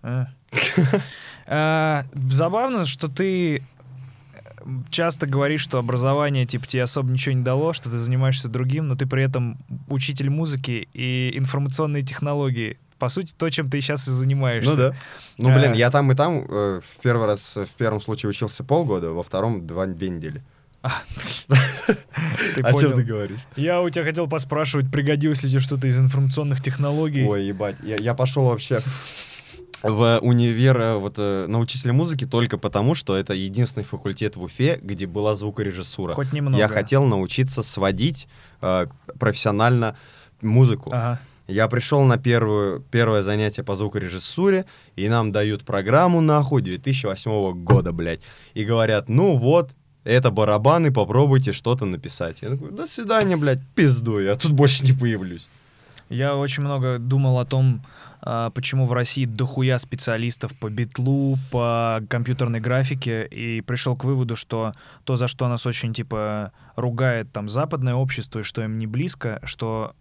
А. Забавно, что ты э, часто говоришь, что образование типа тебе особо ничего не дало, что ты занимаешься другим, но ты при этом учитель музыки и информационные технологии. По сути, то, чем ты сейчас и занимаешься. Ну да. Ну, блин, А. я там и там э, в первый раз, в первом случае учился полгода, во втором два две недели. Ты О чем ты говоришь? Я у тебя хотел поспрашивать, пригодилось ли тебе что-то из информационных технологий. Ой, ебать. Я, я пошел вообще в универ э, вот, э, на учителя музыки только потому, что это единственный факультет в Уфе, где была звукорежиссура. Хоть немного. Я хотел научиться сводить э, профессионально музыку. Ага. Я пришел на первую, первое занятие по звукорежиссуре, и нам дают программу нахуй 2008 года, блядь. И говорят, ну вот, это барабаны, попробуйте что-то написать. Я такой, до свидания, блядь, пизду, я тут больше не появлюсь. Я очень много думал о том, почему в России дохуя специалистов по битлу, по компьютерной графике, и пришел к выводу, что то, за что нас очень, типа, ругает там западное общество, и что им не близко, что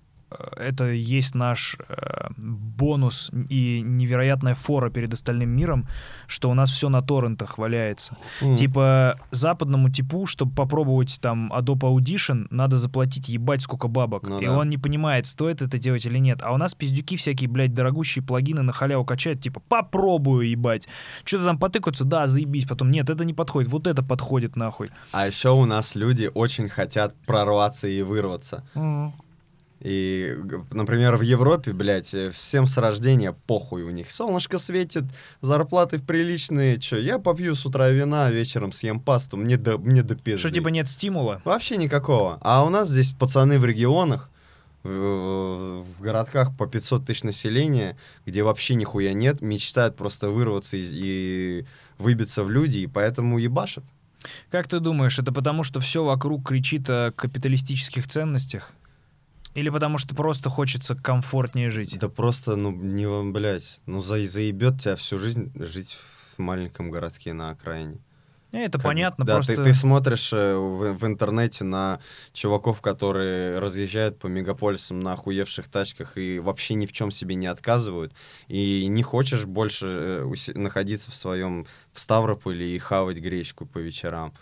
это есть наш э, бонус и невероятная фора перед остальным миром, что у нас все на торрентах валяется. М. Типа западному типу, чтобы попробовать там Adobe Audition, надо заплатить ебать сколько бабок. Ну и да. он не понимает, стоит это делать или нет. А у нас пиздюки всякие, блядь, дорогущие плагины на халяву качают, типа, попробую ебать. Что-то там потыкаются, да, заебись. Потом, нет, это не подходит, вот это подходит нахуй. А еще у нас люди очень хотят прорваться и вырваться. И, например, в Европе, блядь, э, всем с рождения похуй у них. Солнышко светит, зарплаты приличные. Че, я попью с утра вина, вечером съем пасту, мне до, мне до пизды. Что, типа, нет стимула? Вообще никакого. А у нас здесь пацаны в регионах, в, в городках по 500 тысяч населения, где вообще нихуя нет, мечтают просто вырваться из- и выбиться в люди, и поэтому ебашат. Как ты думаешь, это потому, что все вокруг кричит о капиталистических ценностях? Или потому что просто хочется комфортнее жить? Да просто, ну, не, вам, блядь, ну, за, заебет тебя всю жизнь жить в маленьком городке на окраине. Не, это Как понятно, да, просто... ты, ты смотришь э, в, в интернете на чуваков, которые разъезжают по мегаполисам на охуевших тачках и вообще ни в чем себе не отказывают, и не хочешь больше э, находиться в своем в Ставрополе и хавать гречку по вечерам.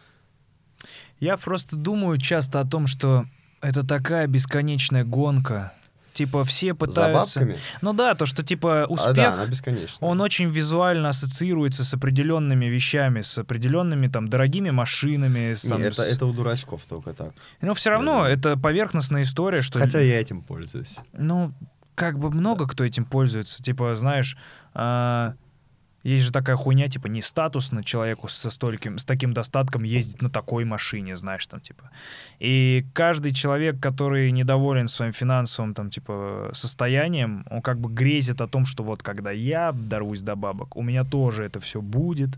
Я просто думаю часто о том, что это такая бесконечная гонка. Типа все пытаются... За бабками? Ну да, то, что типа А, успех, да, она бесконечная. он очень визуально ассоциируется с определенными вещами, с определенными там дорогими машинами. С, Не, там, это, с- это у дурачков только так. Но все равно Да-да. это поверхностная история, что... Хотя я этим пользуюсь. Ну, как бы много кто этим пользуется. Типа, знаешь, а, есть же такая хуйня, типа, не статусно человеку со стольким, с таким достатком ездить на такой машине, знаешь, там, типа. И каждый человек, который недоволен своим финансовым, там, типа, состоянием, он как бы грезит о том, что вот когда я дорвусь до бабок, у меня тоже это все будет.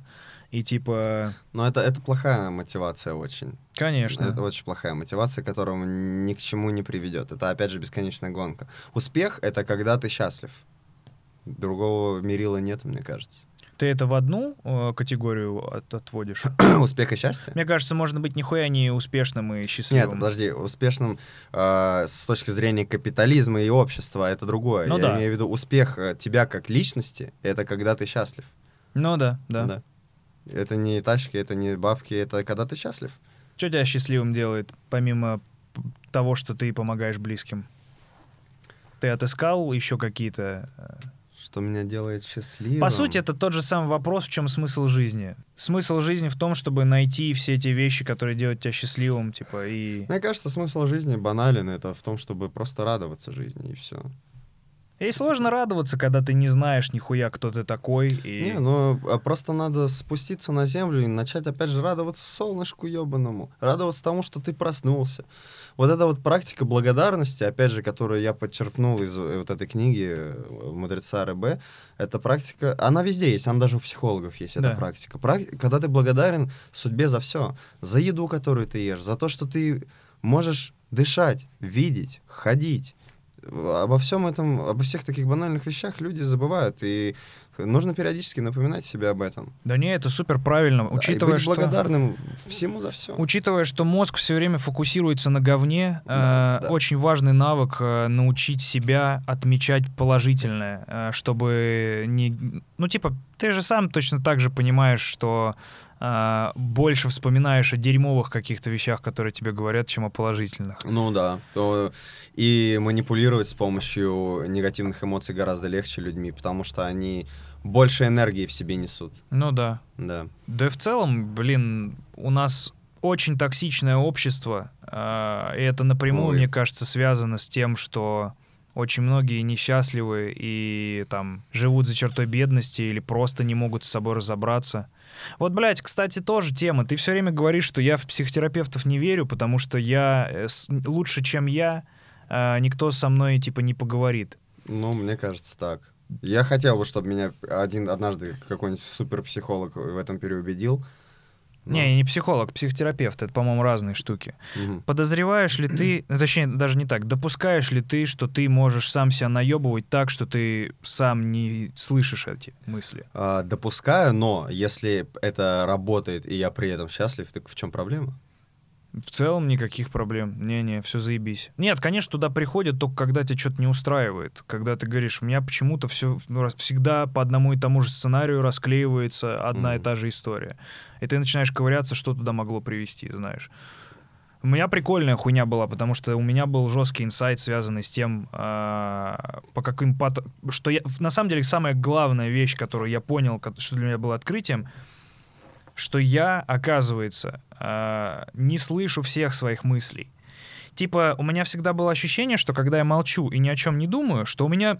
И типа... Но это, это плохая мотивация очень. Конечно. Это очень плохая мотивация, которая ни к чему не приведет. Это, опять же, бесконечная гонка. Успех — это когда ты счастлив. Другого мерила нет, мне кажется. Ты это в одну э, категорию от, отводишь? Успех и счастье? Мне кажется, можно быть нихуя не успешным и счастливым. Нет, подожди, успешным э, с точки зрения капитализма и общества это другое. Ну, Я да. имею в виду успех э, тебя как личности, это когда ты счастлив. Ну да, да. Да. Это не тачки, это не бабки, это когда ты счастлив. Что тебя счастливым делает, помимо того, что ты помогаешь близким? Ты отыскал еще какие-то... Что меня делает счастливым. По сути, это тот же самый вопрос, в чем смысл жизни. Смысл жизни в том, чтобы найти все эти вещи, которые делают тебя счастливым, типа, и... Мне кажется, смысл жизни банален. Это в том, чтобы просто радоваться жизни, и все. И сложно радоваться, когда ты не знаешь нихуя, кто ты такой, и... Не, ну а просто надо спуститься на землю и начать опять же радоваться солнышку ебаному. Радоваться тому, что ты проснулся. Вот эта вот практика благодарности, опять же, которую я подчеркнул из э, вот этой книги э, «Мудреца РБ», эта практика, она везде есть, она даже у психологов есть, эта Да. практика. Прак- Когда ты благодарен судьбе за все, за еду, которую ты ешь, за то, что ты можешь дышать, видеть, ходить, обо всем этом, обо всех таких банальных вещах люди забывают, и нужно периодически напоминать себе об этом. Да не, это супер правильно, Да, и учитывая, быть что... благодарным всему за все. Учитывая, что мозг все время фокусируется на говне, Да, э, да. очень важный навык э, научить себя отмечать положительное, э, чтобы не... Ну, типа, ты же сам точно так же понимаешь, что э, больше вспоминаешь о дерьмовых каких-то вещах, которые тебе говорят, чем о положительных. Ну да. И манипулировать с помощью негативных эмоций гораздо легче людьми, потому что они больше энергии в себе несут. Ну да. Да. Да и в целом, блин, у нас очень токсичное общество, э, и это напрямую, Ой. мне кажется, связано с тем, что очень многие несчастливы и там живут за чертой бедности или просто не могут с собой разобраться. Вот, блядь, кстати, тоже тема. Ты все время говоришь, что я в психотерапевтов не верю, потому что я э, лучше, чем я, э, никто со мной типа не поговорит. Ну, мне кажется, так. Я хотел бы, чтобы меня один однажды какой-нибудь суперпсихолог в этом переубедил. Не, я не психолог, психотерапевт. Это, по-моему, разные штуки. Мгм. Подозреваешь ли ты, ну, точнее, даже не так, допускаешь ли ты, что ты можешь сам себя наебывать так, что ты сам не слышишь эти мысли? А, допускаю, но если это работает и я при этом счастлив, так в чем проблема? В целом никаких проблем. Не-не, все заебись. Нет, конечно, туда приходят только когда тебя что-то не устраивает. Когда ты говоришь, у меня почему-то все всегда по одному и тому же сценарию расклеивается одна и Мгм. та же история. И ты начинаешь ковыряться, что туда могло привести, знаешь. У меня прикольная хуйня была, потому что у меня был жесткий инсайт, связанный с тем, а, по каким пат... что я на самом деле самая главная вещь, которую я понял, что для меня было открытием, что я, оказывается, а, не слышу всех своих мыслей. Типа, у меня всегда было ощущение, что когда я молчу и ни о чем не думаю, что у меня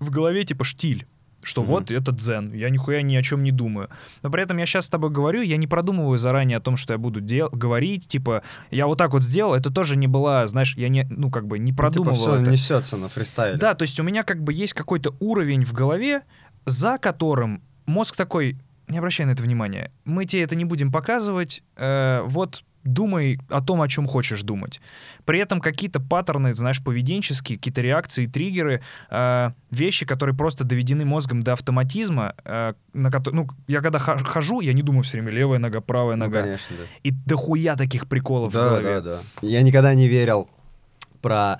в голове типа штиль. Что Мгм. вот это дзен, я нихуя ни о чем не думаю. Но при этом я сейчас с тобой говорю, я не продумываю заранее о том, что я буду дел- говорить, типа, я вот так вот сделал, это тоже не была, знаешь, я не, ну, как бы не продумывал все это. несется на фристайле. Да, то есть у меня как бы есть какой-то уровень в голове, за которым мозг такой, не обращай на это внимания, мы тебе это не будем показывать, э, вот думай о том, о чем хочешь думать. При этом какие-то паттерны, знаешь, поведенческие, какие-то реакции, триггеры, э, вещи, которые просто доведены мозгом до автоматизма, э, на кото- ну, я когда хожу, я не думаю все время левая нога, правая Ну, нога. конечно, да. И дохуя таких приколов в Да, голове. да, да. Я никогда не верил про...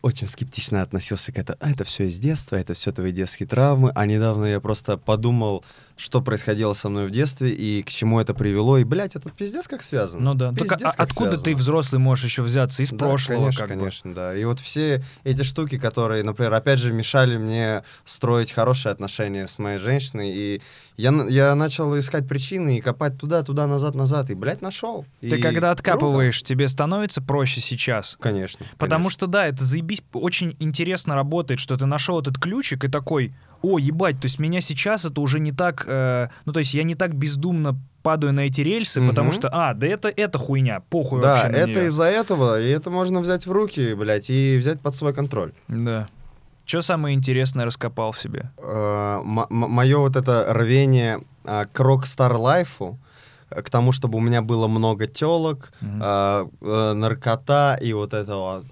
Очень скептично относился к этому. А, это все из детства, это все твои детские травмы. А недавно я просто подумал что происходило со мной в детстве и к чему это привело. И, блядь, это пиздец как связано. Ну да. Так Пиздец а- как откуда связано. ты взрослый можешь еще взяться? Из Да, прошлого, конечно, как бы. конечно, да. И вот все эти штуки, которые, например, опять же мешали мне строить хорошие отношения с моей женщиной, и я, я начал искать причины и копать туда, туда, назад, назад, и, блядь, нашел. Ты И когда круто. откапываешь, тебе становится проще сейчас. Конечно. Потому конечно. что, да, это заебись, очень интересно работает, что ты нашел этот ключик и такой, о, ебать, то есть меня сейчас это уже не так, э, ну то есть я не так бездумно падаю на эти рельсы, потому Мгм. что, а, да это, это хуйня, похуй Да, вообще это неё. из-за этого, и это можно взять в руки, блядь, и взять под свой контроль. Да. Что самое интересное раскопал в себе? Мое вот это рвение а, к рок-стар лайфу, э, к тому, чтобы у меня было много телок, э, наркота и вот это вот. Мгм.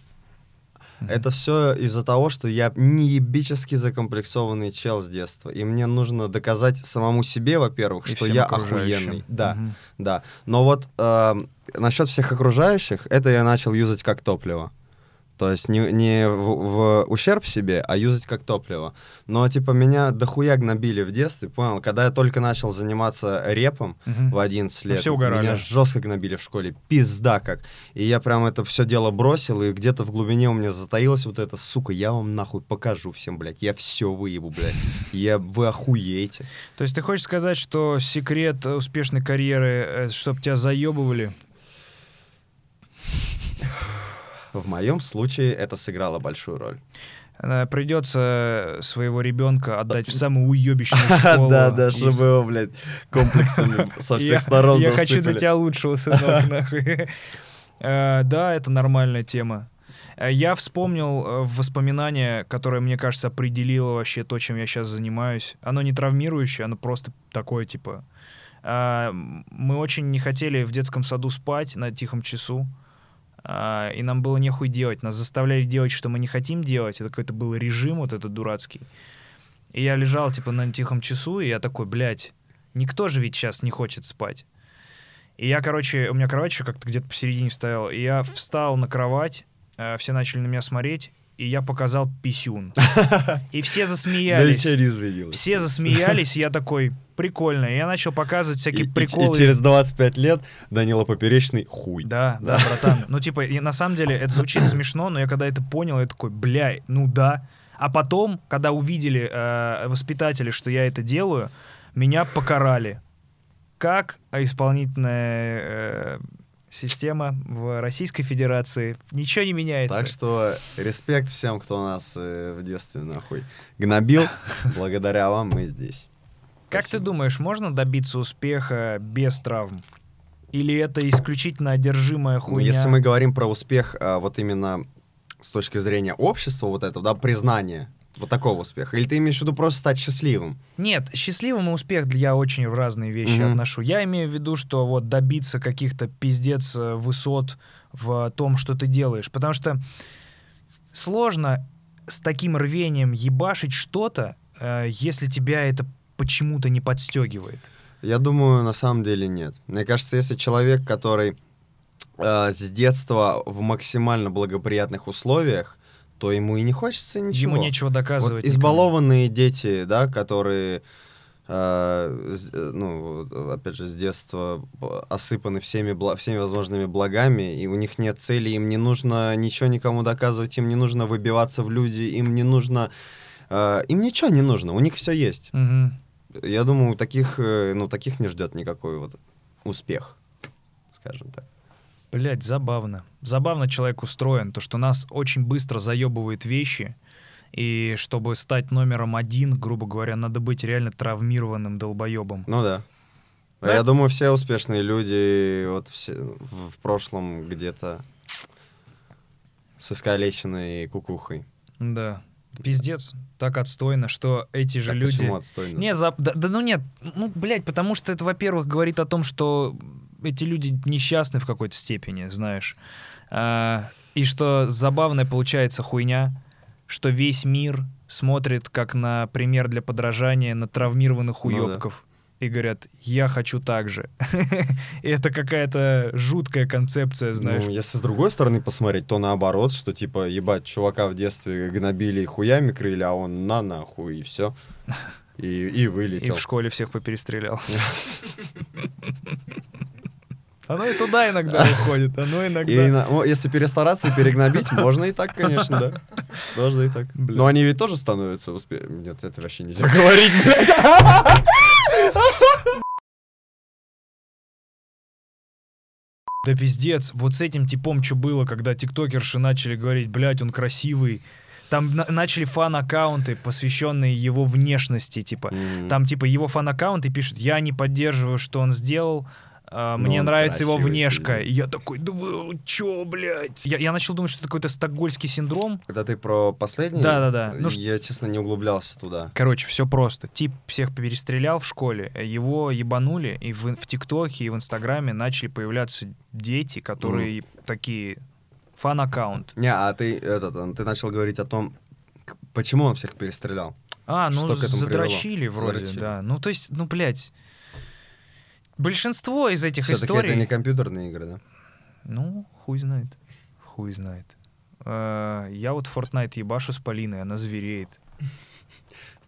Это все из-за того, что я неебически закомплексованный чел с детства. И мне нужно доказать самому себе, во-первых, что я окружающим. охуенный. Да, Мгм. да. Но вот э, насчет всех окружающих, это я начал юзать как топливо. То есть не, не в, в ущерб себе, а юзать как топливо. Но типа меня дохуя гнобили в детстве, понял? Когда я только начал заниматься репом Мгм. в 11 лет, все угорали. меня жестко гнобили в школе, пизда как. И я прям это все дело бросил, и где-то в глубине у меня затаилось вот это, сука, я вам нахуй покажу всем, блядь, я все выебу, блядь. Я, вы охуеете. То есть ты хочешь сказать, что секрет э, успешной карьеры, чтобы тебя заебывали? В моем случае это сыграло большую роль. Э, Придется своего ребенка отдать в самую уебищную школу. и чтобы его, блядь, комплексами со Я- Я хочу для тебя лучшего, сынок, нахуй. Э, Да, это нормальная тема. Э, Я вспомнил э, воспоминание, которое, мне кажется, определило вообще то, чем я сейчас занимаюсь. Оно не травмирующее, оно просто такое, типа... э, Мы очень не хотели в детском саду спать на тихом часу. А, И нам было нехуй делать. Нас заставляли делать, что мы не хотим делать. Это какой-то был режим вот этот дурацкий. И я лежал, типа, на тихом часу, и я такой, блядь, никто же ведь сейчас не хочет спать. И я, короче, у меня кровать еще как-то где-то посередине стояла, и я встал на кровать, э, все начали на меня смотреть, и я показал писюн. И все засмеялись. Все засмеялись, и я такой, прикольно. И я начал показывать И, всякие и- и приколы. через 25 лет Данила Поперечный хуй. Да, да, Да. братан. Ну, типа, и на самом деле это звучит смешно, но я когда это понял, я такой, бля, ну да. А потом, когда увидели э, воспитатели, что я это делаю, меня покарали. Как исполнительная э, система в Российской Федерации. Ничего не меняется. Так что респект всем, кто нас э, в детстве нахуй гнобил. Благодаря вам мы здесь. Как ты думаешь, можно добиться успеха без травм? Или это исключительно одержимая Ну, хуйня? Если мы говорим про успех а, вот именно с точки зрения общества, вот этого, да, признания вот такого успеха, или ты имеешь в виду просто стать счастливым? Нет, счастливым и успех я очень в разные вещи Мгм. отношу. Я имею в виду, что вот добиться каких-то пиздец э, высот в том, что ты делаешь. Потому что сложно с таким рвением ебашить что-то, э, если тебя это почему-то не подстегивает. Я думаю, на самом деле нет. Мне кажется, если человек, который э, с детства в максимально благоприятных условиях, то ему и не хочется ничего. Ему нечего доказывать. Вот избалованные дети, да, которые, э, э, ну, опять же, с детства осыпаны всеми, бла- всеми возможными благами, и у них нет цели, им не нужно ничего никому доказывать, им не нужно выбиваться в люди, им не нужно... э, им ничего не нужно, у них все есть. никогда. Я думаю, таких, э, ну, таких не ждет никакой вот успех, скажем так. Блять, забавно. Забавно человек устроен, то, что нас очень быстро заебывают вещи, и чтобы стать номером один, грубо говоря, надо быть реально травмированным долбоебом. Ну да. Да? Я думаю, все успешные люди вот все в, в прошлом где-то с искалеченной кукухой. Да. Пиздец. Так отстойно, что эти же Так люди... Почему отстойно? Не, за... да, да ну нет, ну, блядь, потому что это, во-первых, говорит о том, что эти люди несчастны в какой-то степени, знаешь. А, и что забавная получается хуйня, что весь мир смотрит как на пример для подражания на травмированных Ну да. И говорят, я хочу так же. И это какая-то жуткая концепция, знаешь. Ну, если с другой стороны посмотреть, то наоборот, что типа, ебать, чувака в детстве гнобили и хуями крыли, а он на нахуй, и все. И, и И вылетел. в школе всех поперестрелял. Оно и туда иногда уходит, оно И иногда... на- ну, если перестараться и перегнобить, можно и так, конечно, да. Можно и так. Бля. Но они ведь тоже становятся успе... Нет, это вообще нельзя говорить, блядь. Да пиздец, вот с этим типом что было, когда тиктокерши начали говорить, блядь, он красивый. Там на- начали фан-аккаунты, посвященные его внешности, типа. М. Там, типа, его фан-аккаунты пишут, я не поддерживаю, что он сделал, а, Но мне он нравится его красивый, внешка. пиздец. И я такой, да вы чё, блядь? Я, я начал думать, что это какой-то стокгольский синдром. Когда ты про последний, Да-да-да. Ну, ш- я, честно, не углублялся туда. Короче, все просто. Тип всех перестрелял в школе, его ебанули, и в, в ТикТоке, и в Инстаграме начали появляться дети, которые такие фан-аккаунт. Не, а ты, этот, ты начал говорить о том, почему он всех перестрелял. А, ну Что задрочили привело? вроде, Задрочили. да. Ну, то есть, ну, блядь. Большинство из этих Все-таки историй... это не компьютерные игры, да? Ну, хуй знает. Хуй знает. Э, Я вот Fortnite ебашу с Полиной, она звереет.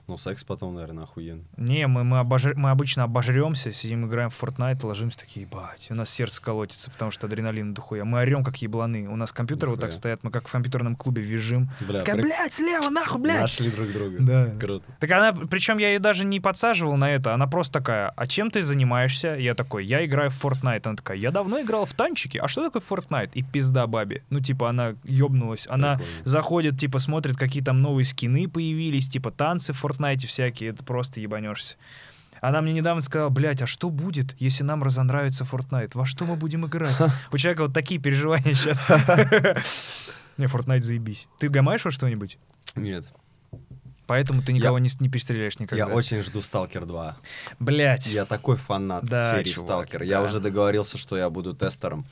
Ну, секс потом, наверное, охуенно. Не, мы, мы, обожр- мы обычно обожремся, сидим, играем в Fortnite, ложимся такие, ебать, у нас сердце колотится, потому что адреналин дохуя. Мы орем, как ебланы. У нас компьютеры вот так стоят, мы как в компьютерном клубе визжим. Бля, Такая, прик- блядь, слева, нахуй, блядь! Нашли друг друга. Да. Круто. Так она, причем я ее даже не подсаживал на это, она просто такая, а чем ты занимаешься? Я такой, я играю в Fortnite. Она такая, я давно играл в танчики, а что такое Fortnite? И пизда бабе. Ну, типа, она ёбнулась. Она Прикольно. заходит, типа, смотрит, какие там новые скины появились, типа, танцы в Fortnite всякие, это просто ебанешься. Она мне недавно сказала, блядь, а что будет, если нам разонравится Fortnite? Во что мы будем играть? У человека вот такие переживания сейчас. Не, Fortnite заебись. Ты гамаешь во что-нибудь? Нет. Поэтому ты никого не, с- не перестреляешь никогда. Я очень жду Сталкер 2. Блять. Я такой фанат Да, серии Сталкер. Я да. уже договорился, что я буду тестером.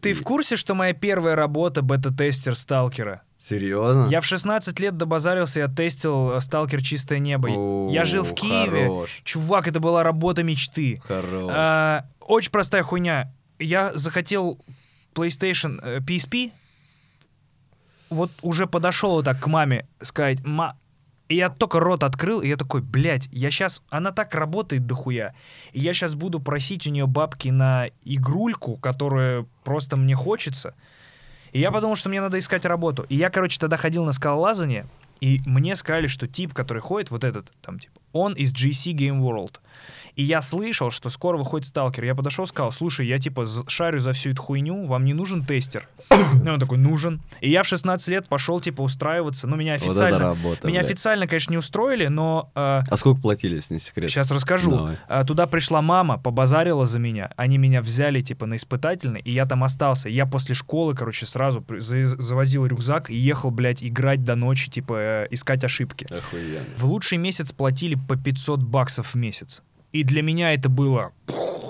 Ты И- в курсе, что моя первая работа бета-тестер Сталкера? Серьезно? Я в 16 лет добазарился, я тестил э, Сталкер Чистое небо. я жил в О, Киеве. Хорош. Чувак, это была работа мечты. Хорош. А, очень простая хуйня. Я захотел PlayStation э, PSP. Вот уже подошел вот так к маме сказать, ма... И я только рот открыл, и я такой, блядь, я сейчас... Она так работает дохуя. И я сейчас буду просить у нее бабки на игрульку, которая просто мне хочется. И я подумал, что мне надо искать работу. И я, короче, тогда ходил на скалолазание, и мне сказали, что тип, который ходит, вот этот, там, типа, он из GC Game World. И я слышал, что скоро выходит сталкер. Я подошел, сказал, слушай, я типа шарю за всю эту хуйню, вам не нужен тестер? И он такой, нужен. И я в 16 лет пошел, типа, устраиваться. Ну, меня вот официально... работа, меня блядь. официально, конечно, не устроили, но э, А сколько платили, если не секрет? сейчас расскажу. Давай. А, Туда пришла мама, побазарила за меня. Они меня взяли, типа, на испытательный, и я там остался. Я после школы, короче, сразу завозил рюкзак и ехал, блядь, играть до ночи, типа, э, искать ошибки. Охуенно. В лучший месяц платили по 500 баксов в месяц. И для меня это было...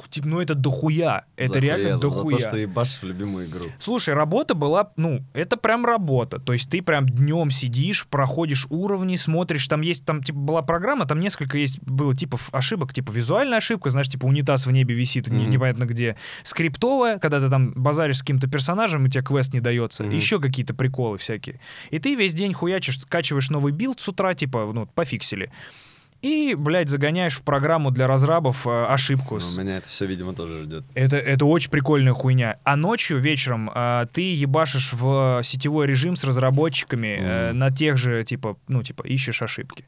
Типа, ну это дохуя. Это Захуя, реально За дохуя. то, что ебашишь в любимую игру. Слушай, работа была, ну, это прям работа. То есть ты прям днем сидишь, проходишь уровни, смотришь, там есть, там, типа, была программа, там несколько есть, было типов ошибок, типа визуальная ошибка, знаешь, типа унитаз в небе висит, не- Мгм. непонятно где. Скриптовая, когда ты там базаришь с каким-то персонажем, и тебе квест не дается. Мгм. Еще какие-то приколы всякие. И ты весь день хуячишь, скачиваешь новый build с утра, типа, ну, пофиксили. И, блядь, загоняешь в программу для разрабов э, ошибку. Ну, с- меня это все, видимо, тоже ждет. это, это очень прикольная хуйня. А ночью, вечером, а, ты ебашишь в сетевой режим с разработчиками э, на тех же, типа, ну, типа, ищешь ошибки.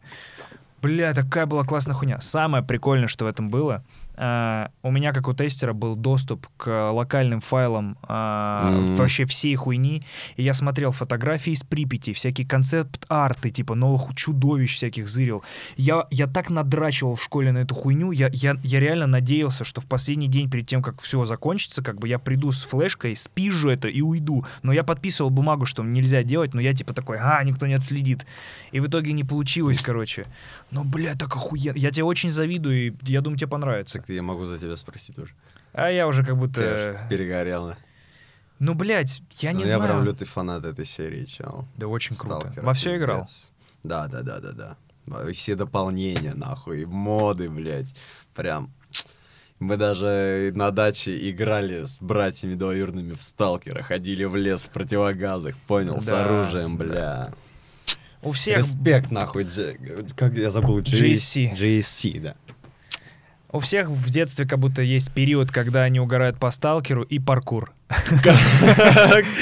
Бля, такая была классная хуйня. Самое прикольное, что в этом было, а, у меня, как у тестера, был доступ к локальным файлам а, Мгм. вообще всей хуйни. И я смотрел фотографии из Припяти, всякие концепт-арты, типа новых чудовищ всяких зырил. Я, я так надрачивал в школе на эту хуйню, я, я, я реально надеялся, что в последний день перед тем, как все закончится, как бы я приду с флешкой, спижу это и уйду. Но я подписывал бумагу, что нельзя делать, но я типа такой, а, никто не отследит. И в итоге не получилось, короче. Но, бля, так охуенно. Я тебе очень завидую, и я думаю, тебе понравится. Так я могу за тебя спросить тоже. А я уже как будто... что-то перегорело. Ну, блядь, я Ну, не я знаю. прям лютый фанат этой серии, чел. Да очень круто. Сталкера, Во все играл. Да, да, да, да, да. Все дополнения, нахуй, моды, блядь. Прям. Мы даже на даче играли с братьями двоюродными в сталкера, ходили в лес в противогазах, понял, с Да, оружием, да. бля. У всех, Респект, нахуй. Дж- Как я забыл? GSC. GSC, да. У всех в детстве как будто есть период, когда они угорают по сталкеру и паркур.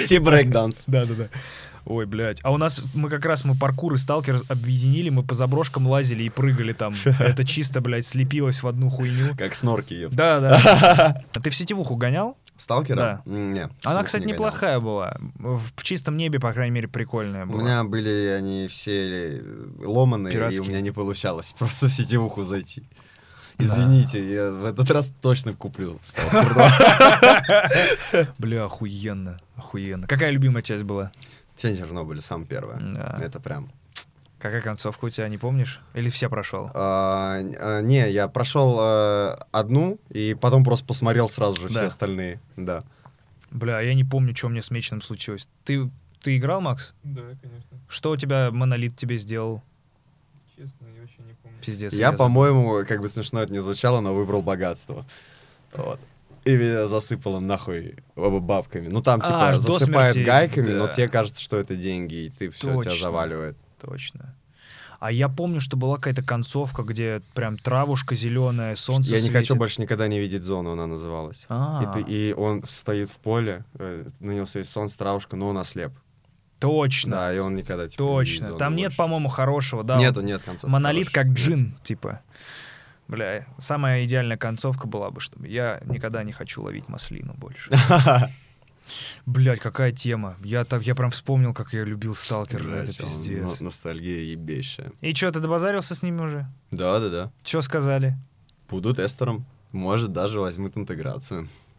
Те брейкданс. Да-да-да. Ой, блядь. А у нас, мы как раз, мы паркур и сталкер объединили, мы по заброшкам лазили и прыгали там. Это чисто, блядь, слепилось в одну хуйню. Как снорки, еб. Да-да. А ты в сетевуху гонял? Сталкера? Да. М, Не. Она, кстати, не гонял. неплохая была. В чистом небе, по крайней мере, прикольная У была. меня были они все э, ломаные, и у Пиратские. меня не получалось просто в сетевуху зайти. Извините, я в этот раз точно куплю Stalker 2. Бля, охуенно, охуенно. Какая любимая часть была? Тень Чернобыля, сам первая. Да. Это прям. Какая концовка у тебя, не помнишь? Или все прошел? А, а, не, я прошел э, одну, и потом просто посмотрел сразу же все Да. остальные. Да. Бля, я не помню, что мне с Меченым случилось. Ты, ты играл, Макс? Да, конечно. Что у тебя Монолит тебе сделал? Честно, я вообще не помню. Пиздец. Я, по-моему, как бы смешно это не звучало, но выбрал богатство. Вот. И меня засыпало нахуй бабками. Ну там, типа, А, до засыпают смерти, гайками, но да. тебе кажется, что это деньги, и ты все, тебя Точно. заваливает. Точно. А я помню, что была какая-то концовка, где прям травушка зеленая, солнце Я не хочу светит. больше никогда не видеть зону, она называлась. А, И, ты- и он стоит в поле, э, на него светит солнце, травушка, но он ослеп. Точно, Да, и он никогда типа, не точно. зону Там нет, по-моему, хорошего, да. Нету, нет концов. Монолит как Нет. джин, типа. Бля, самая идеальная концовка была бы, чтобы я никогда не хочу ловить маслину больше. Блять, какая тема. Я так, я прям вспомнил, как я любил Сталкер. Блядь, Это пиздец. но- Ностальгия ебейшая. И что, ты добазарился с ними уже? Да, да, да. Что сказали? Буду тестером. Может, даже возьмут интеграцию.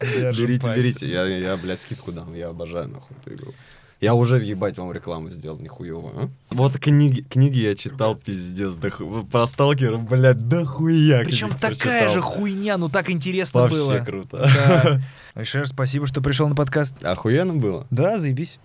Берите, берите. Я, я, блядь, скидку дам. Я обожаю нахуй эту игру. Я уже, ебать, вам рекламу сделал, нихуево, а? Вот книги, книги я читал, пиздец, да ху- про сталкеров, блядь, да хуя. Причем такая прочитал. же хуйня, ну так интересно Вообще было. круто. Да. Айшер, спасибо, что пришел на подкаст. Охуенно было. Да, заебись.